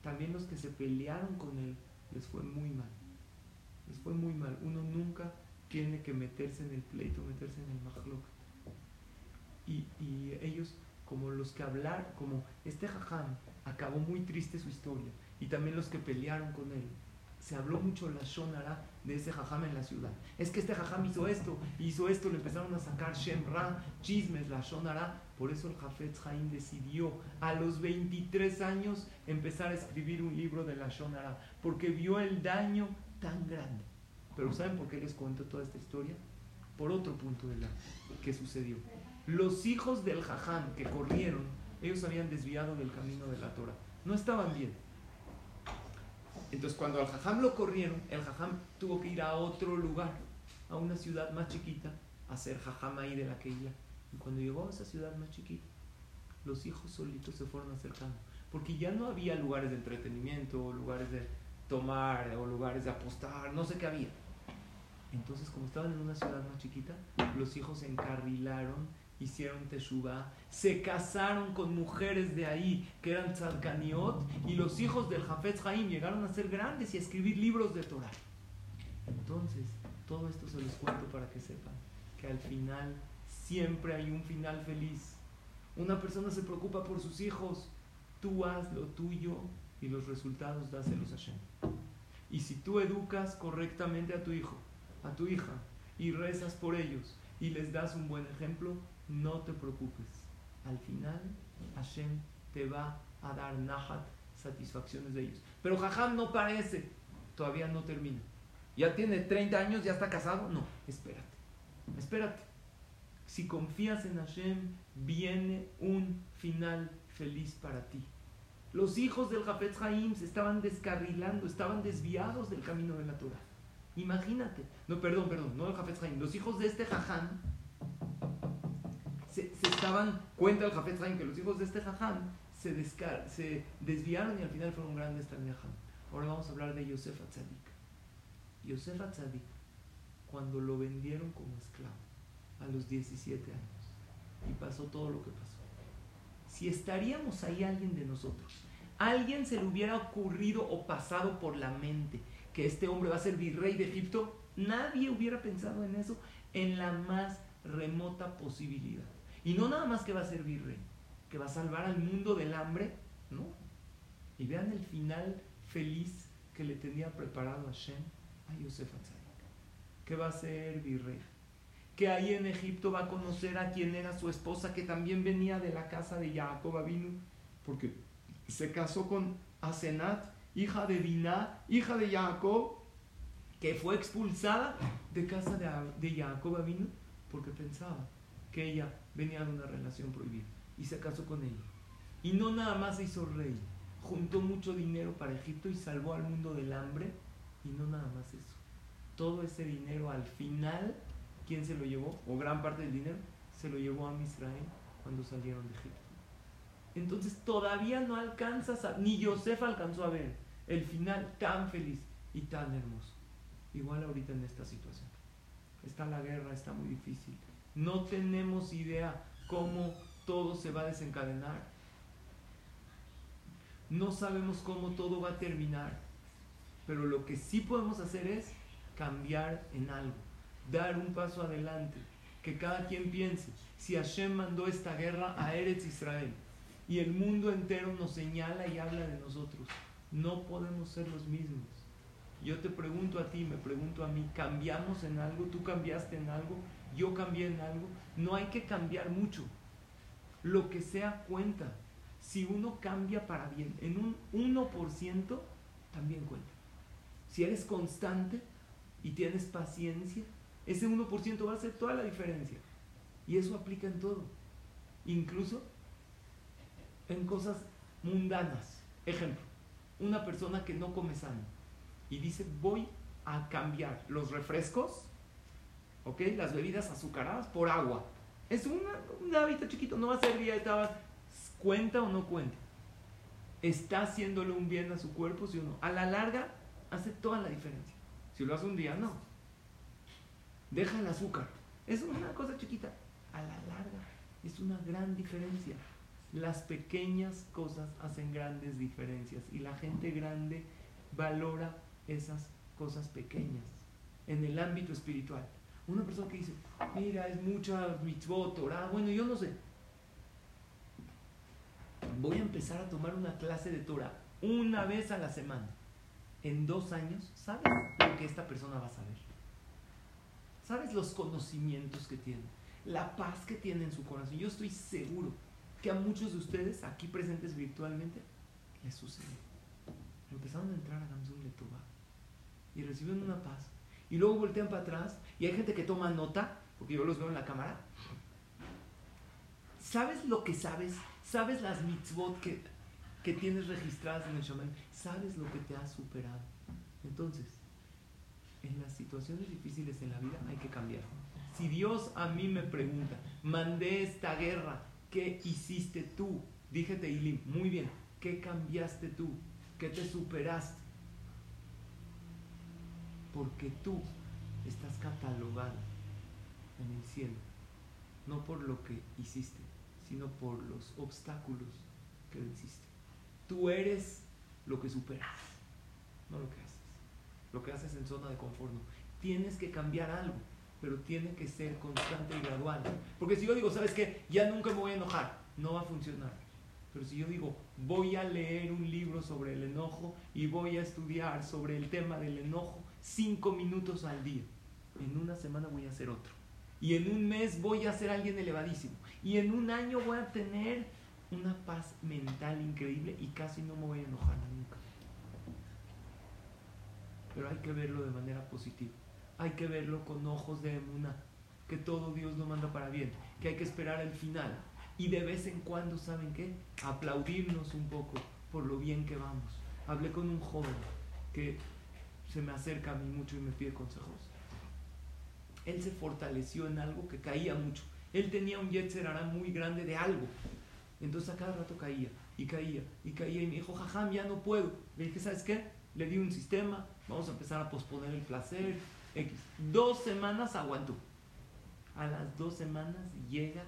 también los que se pelearon con él les fue muy mal. Les fue muy mal. Uno nunca tiene que meterse en el pleito, meterse en el mahlok. Y, ellos, como los que hablaron, como este jajam, acabó muy triste su historia. Y también los que pelearon con él. Se habló mucho la shonara de ese jajam en la ciudad. Es que este jajam hizo esto, hizo esto, le empezaron a sacar Shemra, chismes, la shonara, por eso el Jafetz Haim decidió a los 23 años empezar a escribir un libro de la Shonara, porque vio el daño tan grande. Pero ¿saben por qué les cuento toda esta historia? Por otro punto de la que sucedió. Los hijos del Jajam que corrieron, ellos habían desviado del camino de la Torah. No estaban bien. Entonces cuando al Jajam lo corrieron, el Jajam tuvo que ir a otro lugar, a una ciudad más chiquita, a ser Jajam ahí de la que iba cuando llegó a esa ciudad más chiquita, los hijos solitos se fueron acercando. Porque ya no había lugares de entretenimiento, lugares de tomar, o lugares de apostar, no sé qué había. Entonces, como estaban en una ciudad más chiquita, los hijos se encarrilaron, hicieron teshuva, se casaron con mujeres de ahí que eran tzadkaniot, y los hijos del Jafetz Haim llegaron a ser grandes y a escribir libros de Torah. Entonces, todo esto se los cuento para que sepan que al final siempre hay un final feliz. Una persona se preocupa por sus hijos, tú haz lo tuyo y los resultados dáselos a Shem. Y si tú educas correctamente a tu hijo, a tu hija, y rezas por ellos y les das un buen ejemplo, no te preocupes. Al final, Hashem te va a dar nahat satisfacciones de ellos. Pero Jajam no parece, todavía no termina. Ya tiene 30 años, ya está casado. No, espérate, espérate. Si confías en Hashem, viene un final feliz para ti. Los hijos del Jafetz Haim se estaban descarrilando, estaban desviados del camino de la Torah. Imagínate. No, perdón, perdón, no el Jafetz Haim. Los hijos de este Jajam se, estaban, cuenta el Jafetz Haim que los hijos de este Jajam se, se desviaron y al final fueron grandes también. Ahora vamos a hablar de Yosef Atzadik. Yosef Atzadik, cuando lo vendieron como esclavo a los 17 años y pasó todo lo que pasó. Si estaríamos ahí alguien de nosotros, alguien se le hubiera ocurrido o pasado por la mente que este hombre va a ser virrey de Egipto, nadie hubiera pensado en eso en la más remota posibilidad. Y no nada más que va a ser virrey, que va a salvar al mundo del hambre, ¿no? Y vean el final feliz que le tenía preparado a Shem a Yosef Atzadik, que va a ser virrey, que ahí en Egipto va a conocer a quien era su esposa, que también venía de la casa de Jacob Avinu, porque se casó con Asenat, hija de Diná, hija de Jacob, que fue expulsada de casa de, de Jacob Avinu, porque pensaba que ella venía de una relación prohibida, y se casó con ella. Y no nada más se hizo rey, juntó mucho dinero para Egipto y salvó al mundo del hambre, y no nada más eso. Todo ese dinero al final ¿Quién se lo llevó? O gran parte del dinero se lo llevó a Israel cuando salieron de Egipto. Entonces todavía no alcanzas, a, ni Yosef alcanzó a ver el final tan feliz y tan hermoso. Igual ahorita en esta situación. Está la guerra, está muy difícil. No tenemos idea cómo todo se va a desencadenar. No sabemos cómo todo va a terminar. Pero lo que sí podemos hacer es cambiar en algo dar un paso adelante, que cada quien piense, si Hashem mandó esta guerra a Eretz Israel y el mundo entero nos señala y habla de nosotros, no podemos ser los mismos. Yo te pregunto a ti, me pregunto a mí, ¿cambiamos en algo? ¿Tú cambiaste en algo? ¿Yo cambié en algo? No hay que cambiar mucho. Lo que sea cuenta. Si uno cambia para bien, en un 1% también cuenta. Si eres constante y tienes paciencia, ese 1% va a hacer toda la diferencia. Y eso aplica en todo. Incluso en cosas mundanas. Ejemplo, una persona que no come sano y dice voy a cambiar los refrescos, ¿ok? Las bebidas azucaradas por agua. Es una, un hábito chiquito, no va a ser dieta, cuenta o no cuenta. Está haciéndole un bien a su cuerpo, si o no. A la larga hace toda la diferencia. Si lo hace un día, no deja el azúcar. Es una cosa chiquita. A la larga es una gran diferencia. Las pequeñas cosas hacen grandes diferencias y la gente grande valora esas cosas pequeñas en el ámbito espiritual. Una persona que dice, mira, es mucha mitzvot, Torah, bueno, yo no sé. Voy a empezar a tomar una clase de Torah una vez a la semana. En dos años, ¿sabes lo que esta persona va a saber? ¿Sabes los conocimientos que tiene? La paz que tiene en su corazón. Yo estoy seguro que a muchos de ustedes aquí presentes virtualmente les sucede. Empezaron a entrar a Gamsun Letová y reciben una paz. Y luego voltean para atrás y hay gente que toma nota, porque yo los veo en la cámara. ¿Sabes lo que sabes? ¿Sabes las mitzvot que, que tienes registradas en el shaman? ¿Sabes lo que te ha superado? Entonces, en las situaciones difíciles en la vida hay que cambiar. Si Dios a mí me pregunta, mandé esta guerra, ¿qué hiciste tú? Dije Teilim, muy bien, ¿qué cambiaste tú? ¿Qué te superaste? Porque tú estás catalogado en el cielo, no por lo que hiciste, sino por los obstáculos que hiciste. Tú eres lo que superas, no lo que haces lo que haces en zona de confort. Tienes que cambiar algo, pero tiene que ser constante y gradual. Porque si yo digo, ¿sabes qué? Ya nunca me voy a enojar, no va a funcionar. Pero si yo digo, voy a leer un libro sobre el enojo y voy a estudiar sobre el tema del enojo cinco minutos al día, en una semana voy a hacer otro. Y en un mes voy a ser alguien elevadísimo. Y en un año voy a tener una paz mental increíble y casi no me voy a enojar nunca. Pero hay que verlo de manera positiva. Hay que verlo con ojos de emuna, que todo Dios lo manda para bien, que hay que esperar el final. Y de vez en cuando, ¿saben qué? Aplaudirnos un poco por lo bien que vamos. Hablé con un joven que se me acerca a mí mucho y me pide consejos. Él se fortaleció en algo que caía mucho. Él tenía un yetzer muy grande de algo. Entonces a cada rato caía y caía y caía y me dijo, jajam, ya no puedo. Le dije, ¿sabes qué? Le di un sistema, vamos a empezar a posponer el placer. X. Dos semanas aguantó. A las dos semanas llega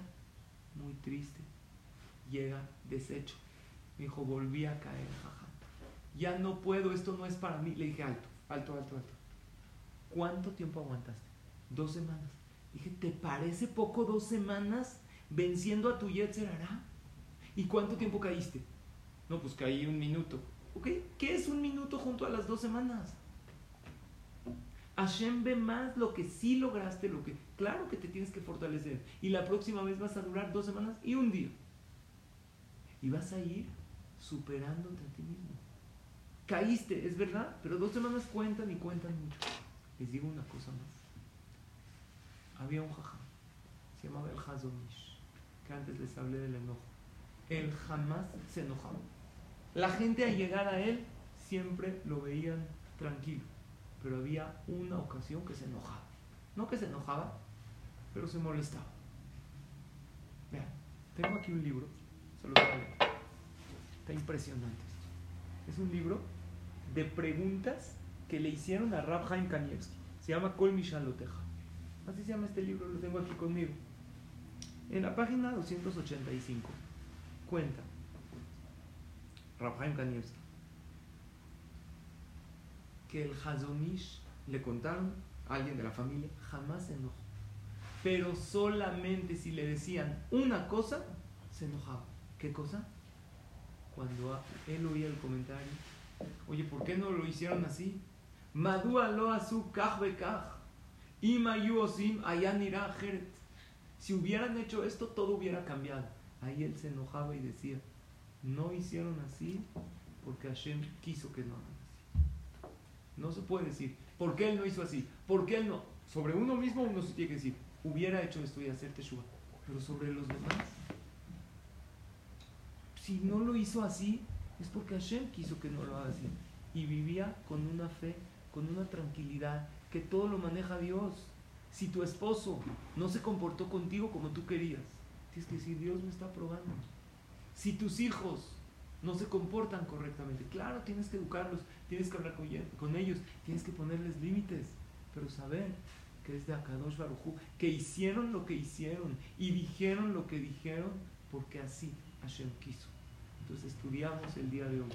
muy triste, llega deshecho. Me dijo, volví a caer, jajam. Ya no puedo, esto no es para mí. Le dije, alto, alto, alto, alto. ¿Cuánto tiempo aguantaste? Dos semanas. Dije, ¿te parece poco dos semanas venciendo a tu Yetzer Hará? ¿Y cuánto tiempo caíste? No, pues caí un minuto. ¿Ok? ¿Qué es un minuto junto a las dos semanas? Hashem ve más lo que sí lograste, lo que claro que te tienes que fortalecer. Y la próxima vez vas a durar dos semanas y un día. Y vas a ir superándote a ti mismo. Caíste, es verdad, pero dos semanas cuentan y cuentan mucho. Les digo una cosa más. Había un jajam, se llamaba el Hazonish, que antes les hablé del enojo él jamás se enojaba. La gente al llegar a él siempre lo veían tranquilo, pero había una ocasión que se enojaba. No que se enojaba, pero se molestaba. Vean, tengo aquí un libro, se lo voy a leer. Está impresionante esto. Es un libro de preguntas que le hicieron a Rab Haim Kanievski. Se llama Kol Mishaloteja. Así se llama este libro, lo tengo aquí conmigo. En la página 285 cuenta Rafael Kanievski que el Hazonish le contaron a alguien de la familia, jamás se enojó. Pero solamente si le decían una cosa, se enojaba. ¿Qué cosa? Cuando él oía el comentario, oye, ¿por qué no lo hicieron así? Madúa lo asu Si hubieran hecho esto, todo hubiera cambiado. Ahí él se enojaba y decía, no hicieron así porque Hashem quiso que no hagan. No se puede decir, ¿por qué él no hizo así? ¿Por qué él no? Sobre uno mismo uno se tiene que decir, hubiera hecho esto y hacer teshuva. Pero sobre los demás, si no lo hizo así, es porque Hashem quiso que no lo haga así. Y vivía con una fe, con una tranquilidad, que todo lo maneja Dios. Si tu esposo no se comportó contigo como tú querías, Tienes que decir, Dios me está probando. Si tus hijos no se comportan correctamente, claro, tienes que educarlos, tienes que hablar con, ellos, tienes que ponerles límites, pero saber que es de Akadosh Barujú, que hicieron lo que hicieron y dijeron lo que dijeron porque así Hashem quiso. Entonces estudiamos el día de hoy.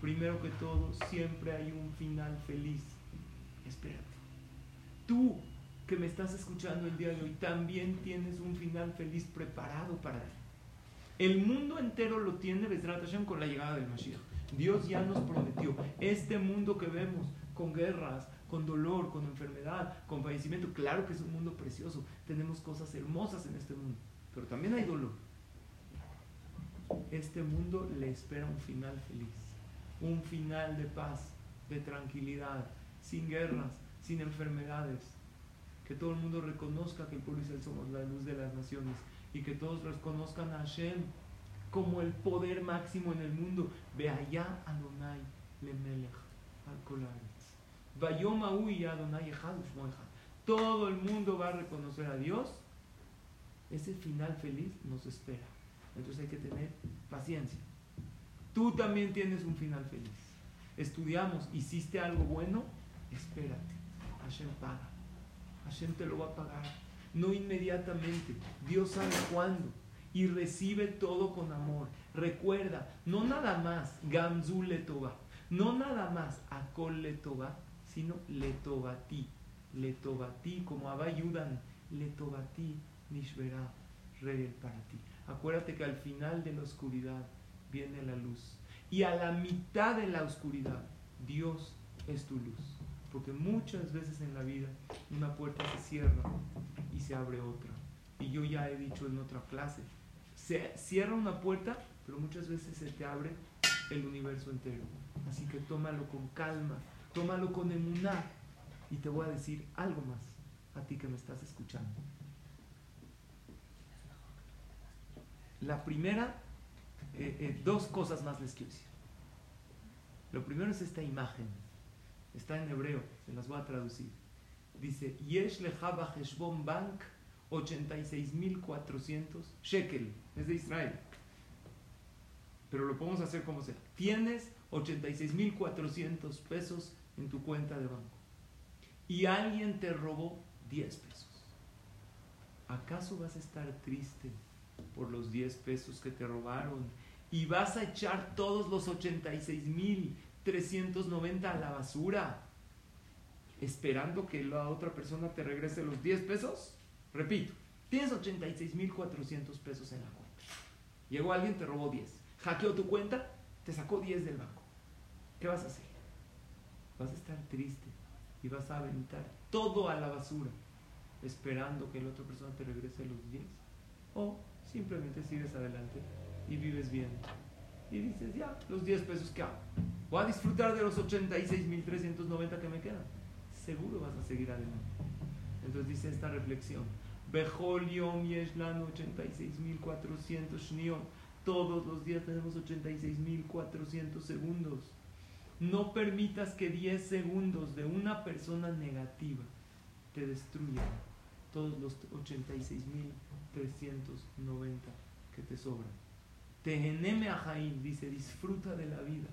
Primero que todo, siempre hay un final feliz. Espérate. Tú que me estás escuchando el día de hoy, también tienes un final feliz preparado para ti. El mundo entero lo tiene con la llegada del Mashiach. Dios ya nos prometió este mundo que vemos con guerras, con dolor, con enfermedad, con fallecimiento. Claro que es un mundo precioso. Tenemos cosas hermosas en este mundo, pero también hay dolor. Este mundo le espera un final feliz, un final de paz, de tranquilidad, sin guerras, sin enfermedades, que todo el mundo reconozca que el pueblo Israel somos la luz de las naciones y que todos reconozcan a Hashem como el poder máximo en el mundo. Ve allá Adonai Lemelech al Vayoma Adonai Todo el mundo va a reconocer a Dios. Ese final feliz nos espera. Entonces hay que tener paciencia. Tú también tienes un final feliz. Estudiamos, hiciste algo bueno, espérate. Hashem paga. Hashem te lo va a pagar. No inmediatamente, Dios sabe cuándo. Y recibe todo con amor. Recuerda, no nada más Gamzu Letova, no nada más Akol Letova, sino Letovati. Letovati, como Abayudan, Letovati, Nishvera, Rey para ti. Acuérdate que al final de la oscuridad viene la luz. Y a la mitad de la oscuridad, Dios es tu luz. Porque muchas veces en la vida una puerta se cierra se abre otra. Y yo ya he dicho en otra clase, Se cierra una puerta, pero muchas veces se te abre el universo entero. Así que tómalo con calma, tómalo con emuná. Y te voy a decir algo más a ti que me estás escuchando. La primera, eh, eh, dos cosas más les quiero decir. Lo primero es esta imagen. Está en hebreo, se las voy a traducir. Dice, Yesh lejaba Heshbon Bank 86.400 shekel. Es de Israel. Pero lo podemos hacer como sea. Tienes 86.400 pesos en tu cuenta de banco. Y alguien te robó 10 pesos. ¿Acaso vas a estar triste por los 10 pesos que te robaron? Y vas a echar todos los 86.390 a la basura esperando que la otra persona te regrese los 10 pesos? Repito, tienes 86.400 pesos en la cuenta. Llegó alguien, te robó 10. Hackeó tu cuenta, te sacó 10 del banco. ¿Qué vas a hacer? Vas a estar triste y vas a aventar todo a la basura esperando que la otra persona te regrese los 10. O simplemente sigues adelante y vives bien. Y dices, ya, los 10 pesos que hago. Voy a disfrutar de los 86.390 que me quedan. Seguro vas a seguir adelante. Entonces dice esta reflexión. Bejol Yom Yeshlan 86.400 Shnion. Todos los días tenemos 86.400 segundos. No permitas que 10 segundos de una persona negativa te destruyan todos los 86.390 que te sobran. Teheneme Ajaim dice, disfruta de la vida.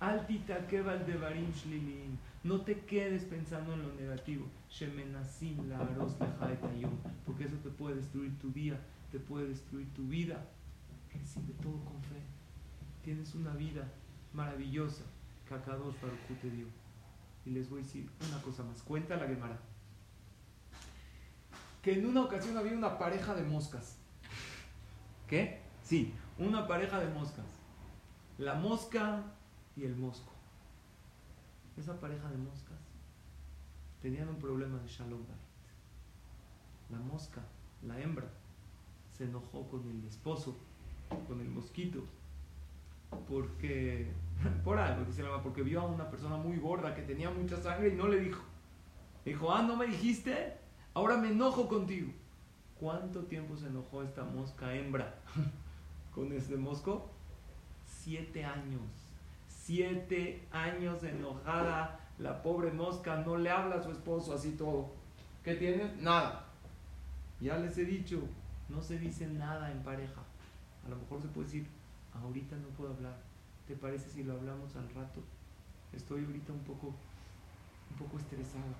Altita keval de barim shlilim. No te quedes pensando en lo negativo. Shemenasim la Porque eso te puede destruir tu día, te puede destruir tu vida. Recibe todo con fe. Tienes una vida maravillosa que Akadosh te dio. Y les voy a decir una cosa más. Cuenta la Gemara. Que en una ocasión había una pareja de moscas. ¿Qué? Sí, una pareja de moscas. La mosca y el mosco. Esa pareja de moscas tenían un problema de Shalom La mosca, la hembra, se enojó con el esposo, con el mosquito, porque, (laughs) por algo, dice la porque vio a una persona muy gorda que tenía mucha sangre y no le dijo. Dijo, ah, no me dijiste, ahora me enojo contigo. ¿Cuánto tiempo se enojó esta mosca hembra (laughs) con este mosco? Siete años siete años enojada, la pobre mosca no le habla a su esposo así todo. ¿Qué tiene? Nada. Ya les he dicho, no se dice nada en pareja. A lo mejor se puede decir, ahorita no puedo hablar. ¿Te parece si lo hablamos al rato? Estoy ahorita un poco, un poco estresada.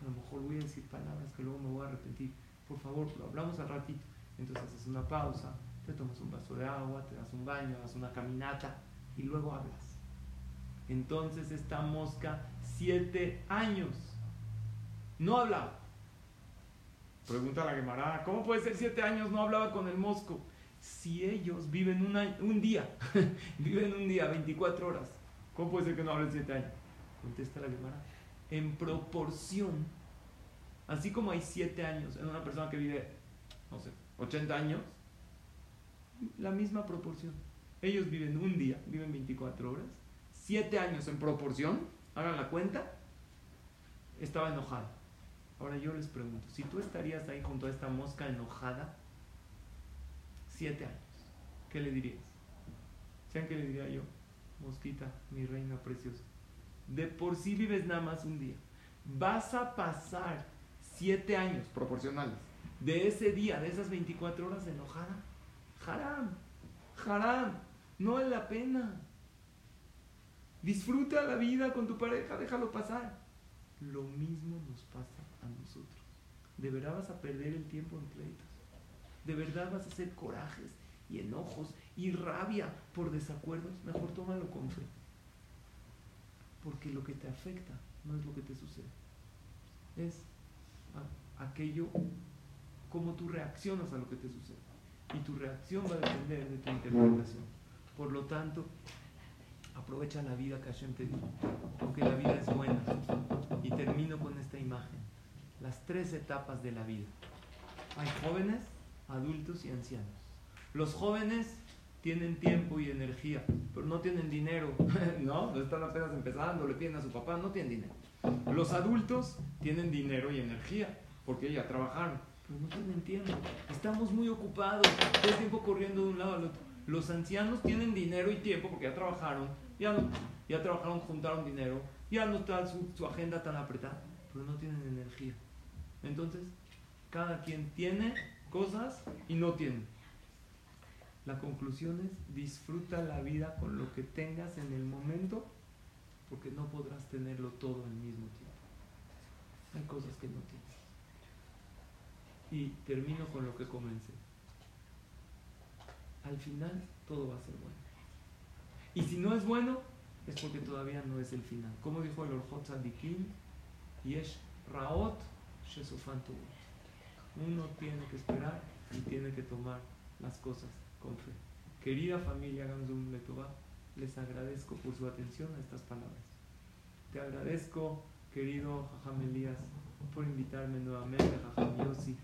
A lo mejor voy a decir palabras que luego me voy a arrepentir. Por favor, lo hablamos al ratito. Entonces haces una pausa, te tomas un vaso de agua, te das un baño, das una caminata y luego hablas. Entonces esta mosca, siete años, no hablaba. Pregunta la Gemara, ¿cómo puede ser siete años no hablaba con el mosco? Si ellos viven un día, (laughs) viven un día, 24 horas, ¿cómo puede ser que no hablen siete años? Contesta la Gemara, en proporción, así como hay siete años en una persona que vive, no sé, 80 años, la misma proporción. Ellos viven un día, viven 24 horas, siete años en proporción, hagan la cuenta, estaba enojada. Ahora yo les pregunto, si tú estarías ahí junto a esta mosca enojada, siete años, ¿qué le dirías? ¿Saben qué le diría yo? Mosquita, mi reina preciosa. De por sí vives nada más un día. Vas a pasar siete años proporcionales de ese día, de esas 24 horas enojada. Haram, haram, no es la pena. Disfruta la vida con tu pareja, déjalo pasar. Lo mismo nos pasa a nosotros. De verdad vas a perder el tiempo en pleitos. De verdad vas a hacer corajes y enojos y rabia por desacuerdos. Mejor tómalo con fe. Porque lo que te afecta no es lo que te sucede. Es aquello como tú reaccionas a lo que te sucede. Y tu reacción va a depender de tu interpretación. Por lo tanto, Aprovecha la vida que Hashem te dio, porque la vida es buena. Y termino con esta imagen. Las tres etapas de la vida. Hay jóvenes, adultos y ancianos. Los jóvenes tienen tiempo y energía, pero no tienen dinero, (laughs) ¿no? Están apenas empezando, le piden a su papá, no tienen dinero. Los adultos tienen dinero y energía, porque ya trabajaron, pero no tienen tiempo. Estamos muy ocupados, todo el tiempo corriendo de un lado al otro. Los ancianos tienen dinero y tiempo porque ya trabajaron, ya, ya trabajaron, juntaron dinero, ya no está su, su agenda tan apretada, pero no tienen energía. Entonces, cada quien tiene cosas y no tiene. La conclusión es, disfruta la vida con lo que tengas en el momento, porque no podrás tenerlo todo al mismo tiempo. Hay cosas que no tienes. Y termino con lo que comencé. Al final todo va a ser bueno. Y si no es bueno, es porque todavía no es el final. Como dijo el Orjot Tzadikim, Yesh Raot Uno tiene que esperar y tiene que tomar las cosas con fe. Querida familia Gamzum Letová, les agradezco por su atención a estas palabras. Te agradezco, querido Jajam Elías, por invitarme nuevamente, Jajam Yossi,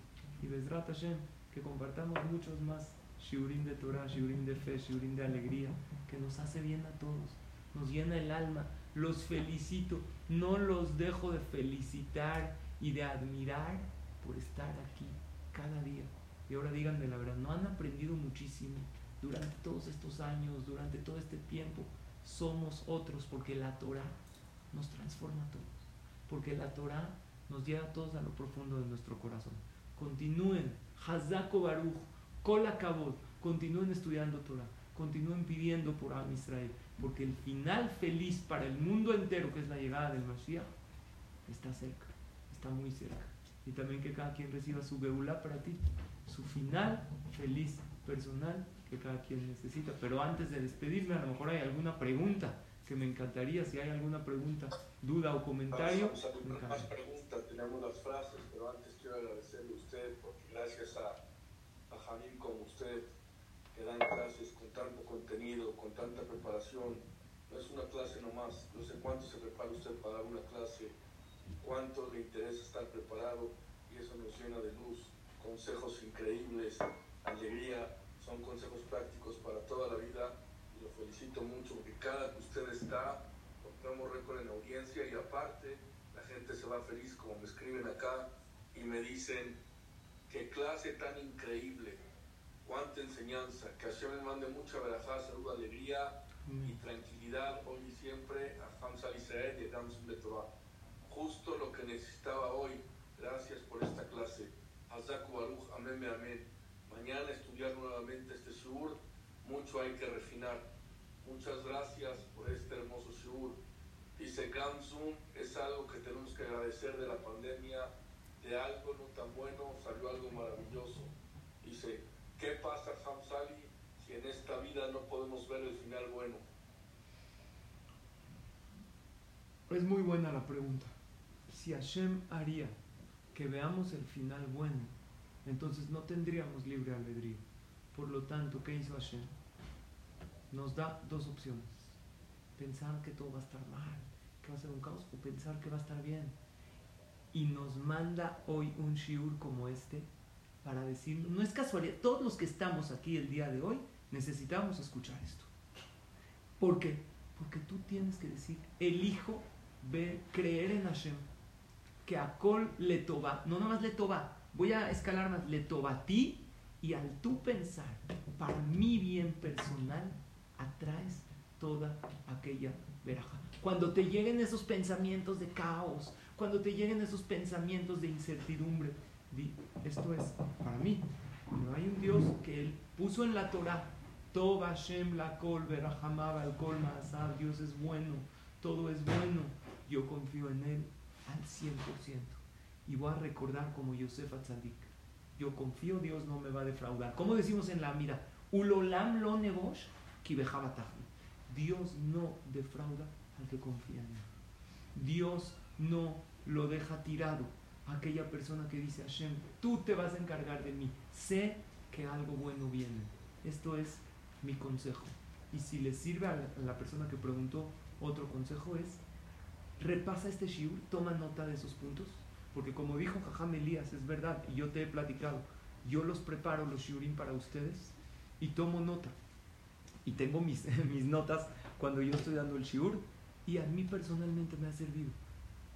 y Bezrat Hashem, que compartamos muchos más shiurim de Torah, shiurim de fe, shiurim de alegría, que nos hace bien a todos, nos llena el alma. Los felicito, no los dejo de felicitar y de admirar por estar aquí cada día. Y ahora díganme la verdad, ¿no han aprendido muchísimo durante todos estos años, durante todo este tiempo? Somos otros porque la Torah nos transforma a todos. Porque la Torah nos lleva a todos a lo profundo de nuestro corazón. Continúen, Hazako Baruch, Kol continúen estudiando Torah, continúen pidiendo por Am Israel, porque el final feliz para el mundo entero, que es la llegada del Mashiach, está cerca, está muy cerca. Y también que cada quien reciba su Beulah para ti, su final feliz personal que cada quien necesita. Pero antes de despedirme, a lo mejor hay alguna pregunta que me encantaría, si hay alguna pregunta, duda o comentario. Vamos a más preguntas, tenemos las frases, pero antes quiero agradecerle a usted, porque gracias a, a Jamil como usted, que dan clases con tanto contenido, con tanta preparación, no es una clase nomás, no sé cuánto se prepara usted para una clase, cuánto le interesa estar preparado, y eso nos llena de luz consejos increíbles, alegría, son consejos prácticos para toda la vida y lo felicito mucho porque cada que usted está, rompemos récord en audiencia y aparte la gente se va feliz como me escriben acá y me dicen qué clase tan increíble, cuánta enseñanza, que Hashem me mande mucha verajá, salud, alegría y tranquilidad hoy y siempre a Hamza Israel y a Damson Betorah. Justo lo que necesitaba hoy, gracias por esta clase. Hazaku Baruch, amén, amén. Mañana estudiar nuevamente este Shur, mucho hay que refinar. Muchas gracias por este hermoso Shur. Dice Gamsum, es algo que tenemos que agradecer de la pandemia, de algo no tan bueno salió algo maravilloso. ¿Qué pasa si en esta vida no podemos ver el final bueno? Es muy buena la pregunta. Si Hashem haría que veamos el final bueno, entonces no tendríamos libre albedrío. Por lo tanto, ¿qué hizo Hashem? Nos da dos opciones. Pensar que todo va a estar mal, que va a ser un caos, o pensar que va a estar bien. Y nos manda hoy un shiur como este para decir, no es casualidad, todos los que estamos aquí el día de hoy necesitamos escuchar esto. ¿Por qué? Porque tú tienes que decir, elijo ver, creer en Hashem que a Col le toba, no nomás le toba, voy a escalar más, le toba a ti y al tú pensar para mi bien personal, atraes toda aquella veraja. Cuando te lleguen esos pensamientos de caos, cuando te lleguen esos pensamientos de incertidumbre, esto es para mí. No hay un Dios que Él puso en la Torah, Toba Shem la Kol, Kol Dios es bueno, todo es bueno, yo confío en Él al 100%. Y voy a recordar como Yosef Atzadik. Yo confío, Dios no me va a defraudar. Como decimos en la mira, Ulolam lo nebosh, Dios no defrauda al que confía en él. Dios no lo deja tirado. Aquella persona que dice Hashem, tú te vas a encargar de mí. Sé que algo bueno viene. Esto es mi consejo. Y si le sirve a la persona que preguntó, otro consejo es repasa este shiur, toma nota de esos puntos, porque como dijo Jajam Elías, es verdad, y yo te he platicado, yo los preparo los shiurim para ustedes, y tomo nota. Y tengo mis, (laughs) mis notas cuando yo estoy dando el shiur y a mí personalmente me ha servido.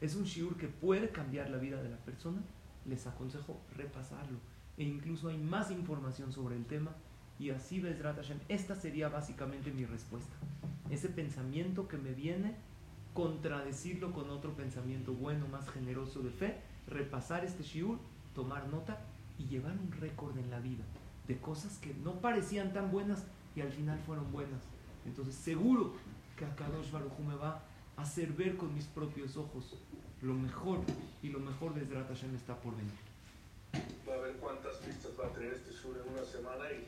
Es un shiur que puede cambiar la vida de la persona. Les aconsejo repasarlo. E incluso hay más información sobre el tema. Y así, Bezrat Hashem, esta sería básicamente mi respuesta. Ese pensamiento que me viene, contradecirlo con otro pensamiento bueno, más generoso de fe, repasar este shiur, tomar nota y llevar un récord en la vida de cosas que no parecían tan buenas y al final fueron buenas. Entonces, seguro que Akadosh Baruj me va a hacer ver con mis propios ojos lo mejor y lo mejor de Zrat Hashem está por venir. Va a ver cuántas pistas va a tener este sur en una semana y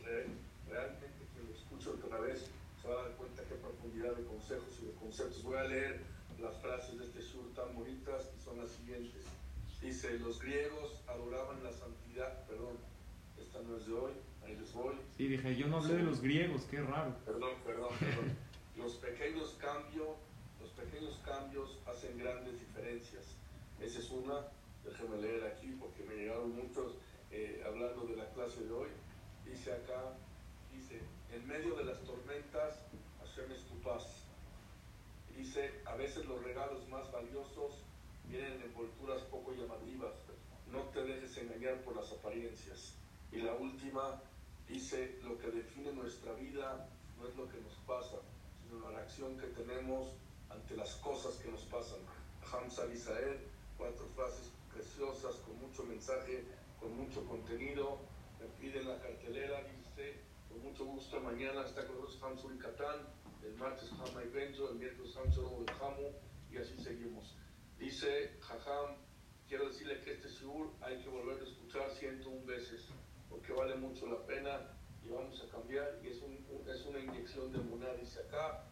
realmente que lo escucho otra vez se va a dar cuenta qué profundidad de consejos y de conceptos. Voy a leer las frases de este sur tan bonitas y son las siguientes. Dice, los griegos adoraban la santidad, perdón, esta no es de hoy, ahí les voy. Sí, dije, yo no hablé de los griegos, qué raro. Perdón, perdón, perdón. (laughs) los pequeños cambios, pequeños cambios hacen grandes diferencias. Esa es una, déjenme leer aquí porque me llegaron muchos eh, hablando de la clase de hoy. Dice acá, dice, en medio de las tormentas, Hashem es tu paz. Dice, a veces los regalos más valiosos vienen en envolturas poco llamativas. No te dejes engañar por las apariencias. Y la última dice, lo que define nuestra vida no es lo que nos pasa, sino la reacción que tenemos ante las cosas que nos pasan. Hamza Isael, cuatro frases preciosas, con mucho mensaje, con mucho contenido. Me piden la cartelera, dice, con mucho gusto, mañana está con nosotros Hamza y Catán, el martes Hama y Benzo, el miércoles Hamza y Hamu, y así seguimos. Dice Jajam, quiero decirle que este sur hay que volver a escuchar 101 veces, porque vale mucho la pena y vamos a cambiar. Y es, un, es una inyección de Muná, dice acá,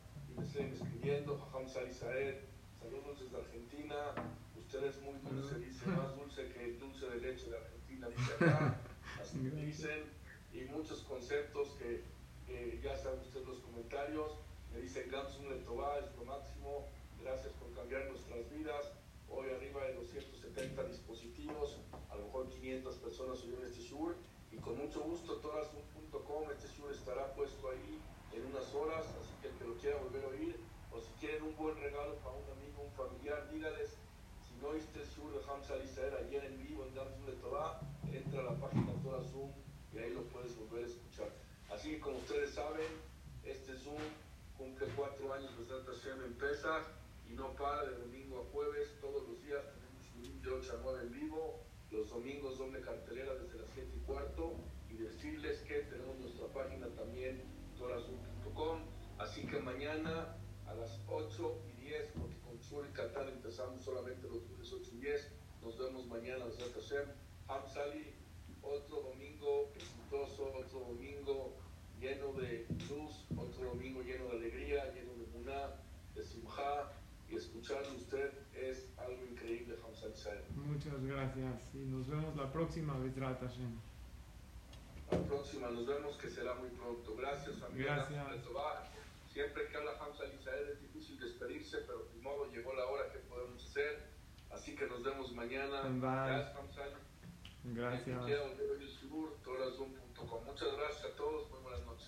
siguen escribiendo, Jajam Salisaer, saludos desde Argentina, usted es muy dulce, dice, más dulce que el dulce de leche de Argentina, dice (laughs) acá, así me dicen, y muchos conceptos que ya saben ustedes los comentarios, me dicen Gamsun Letová es lo máximo, Gracias por cambiar nuestras vidas. Hoy arriba de 270 dispositivos, a lo mejor 500 personas oyeron este show y con mucho gusto todas.com este show estará puesto ahí en unas horas, quiera volver a oír o si quieren un buen regalo para un amigo, un familiar, dígales si no el show de Hamza Israel ayer en vivo en Damsum de Torah, entra a la página Torah Zoom y ahí lo puedes volver a escuchar. Así que como ustedes saben, este Zoom cumple cuatro años de Santa en Pesach y no para de domingo a jueves, todos los días tenemos un de 8 a 9 en vivo, los domingos doble cartelera desde las 7 y cuarto y decirles que tenemos nuestra página también, torazum.com, así que mañana a las 8 y 10, porque con Sur y Qatar empezamos solamente los lunes 8 y 10, nos vemos mañana, Hashem, Hamsali, otro domingo exitoso, otro domingo lleno de luz, otro domingo lleno de alegría, lleno de muná, de simjá, y escucharlo usted es algo increíble, Hamza Muchas gracias. Y nos vemos la próxima vez, La próxima, nos vemos que será muy pronto. Gracias, amiga. Gracias. Siempre que habla Hamza Israel es difícil despedirse, pero de modo llegó la hora que podemos hacer. Así que nos vemos mañana. Gracias, Hamza. Gracias. Muchas gracias a todos.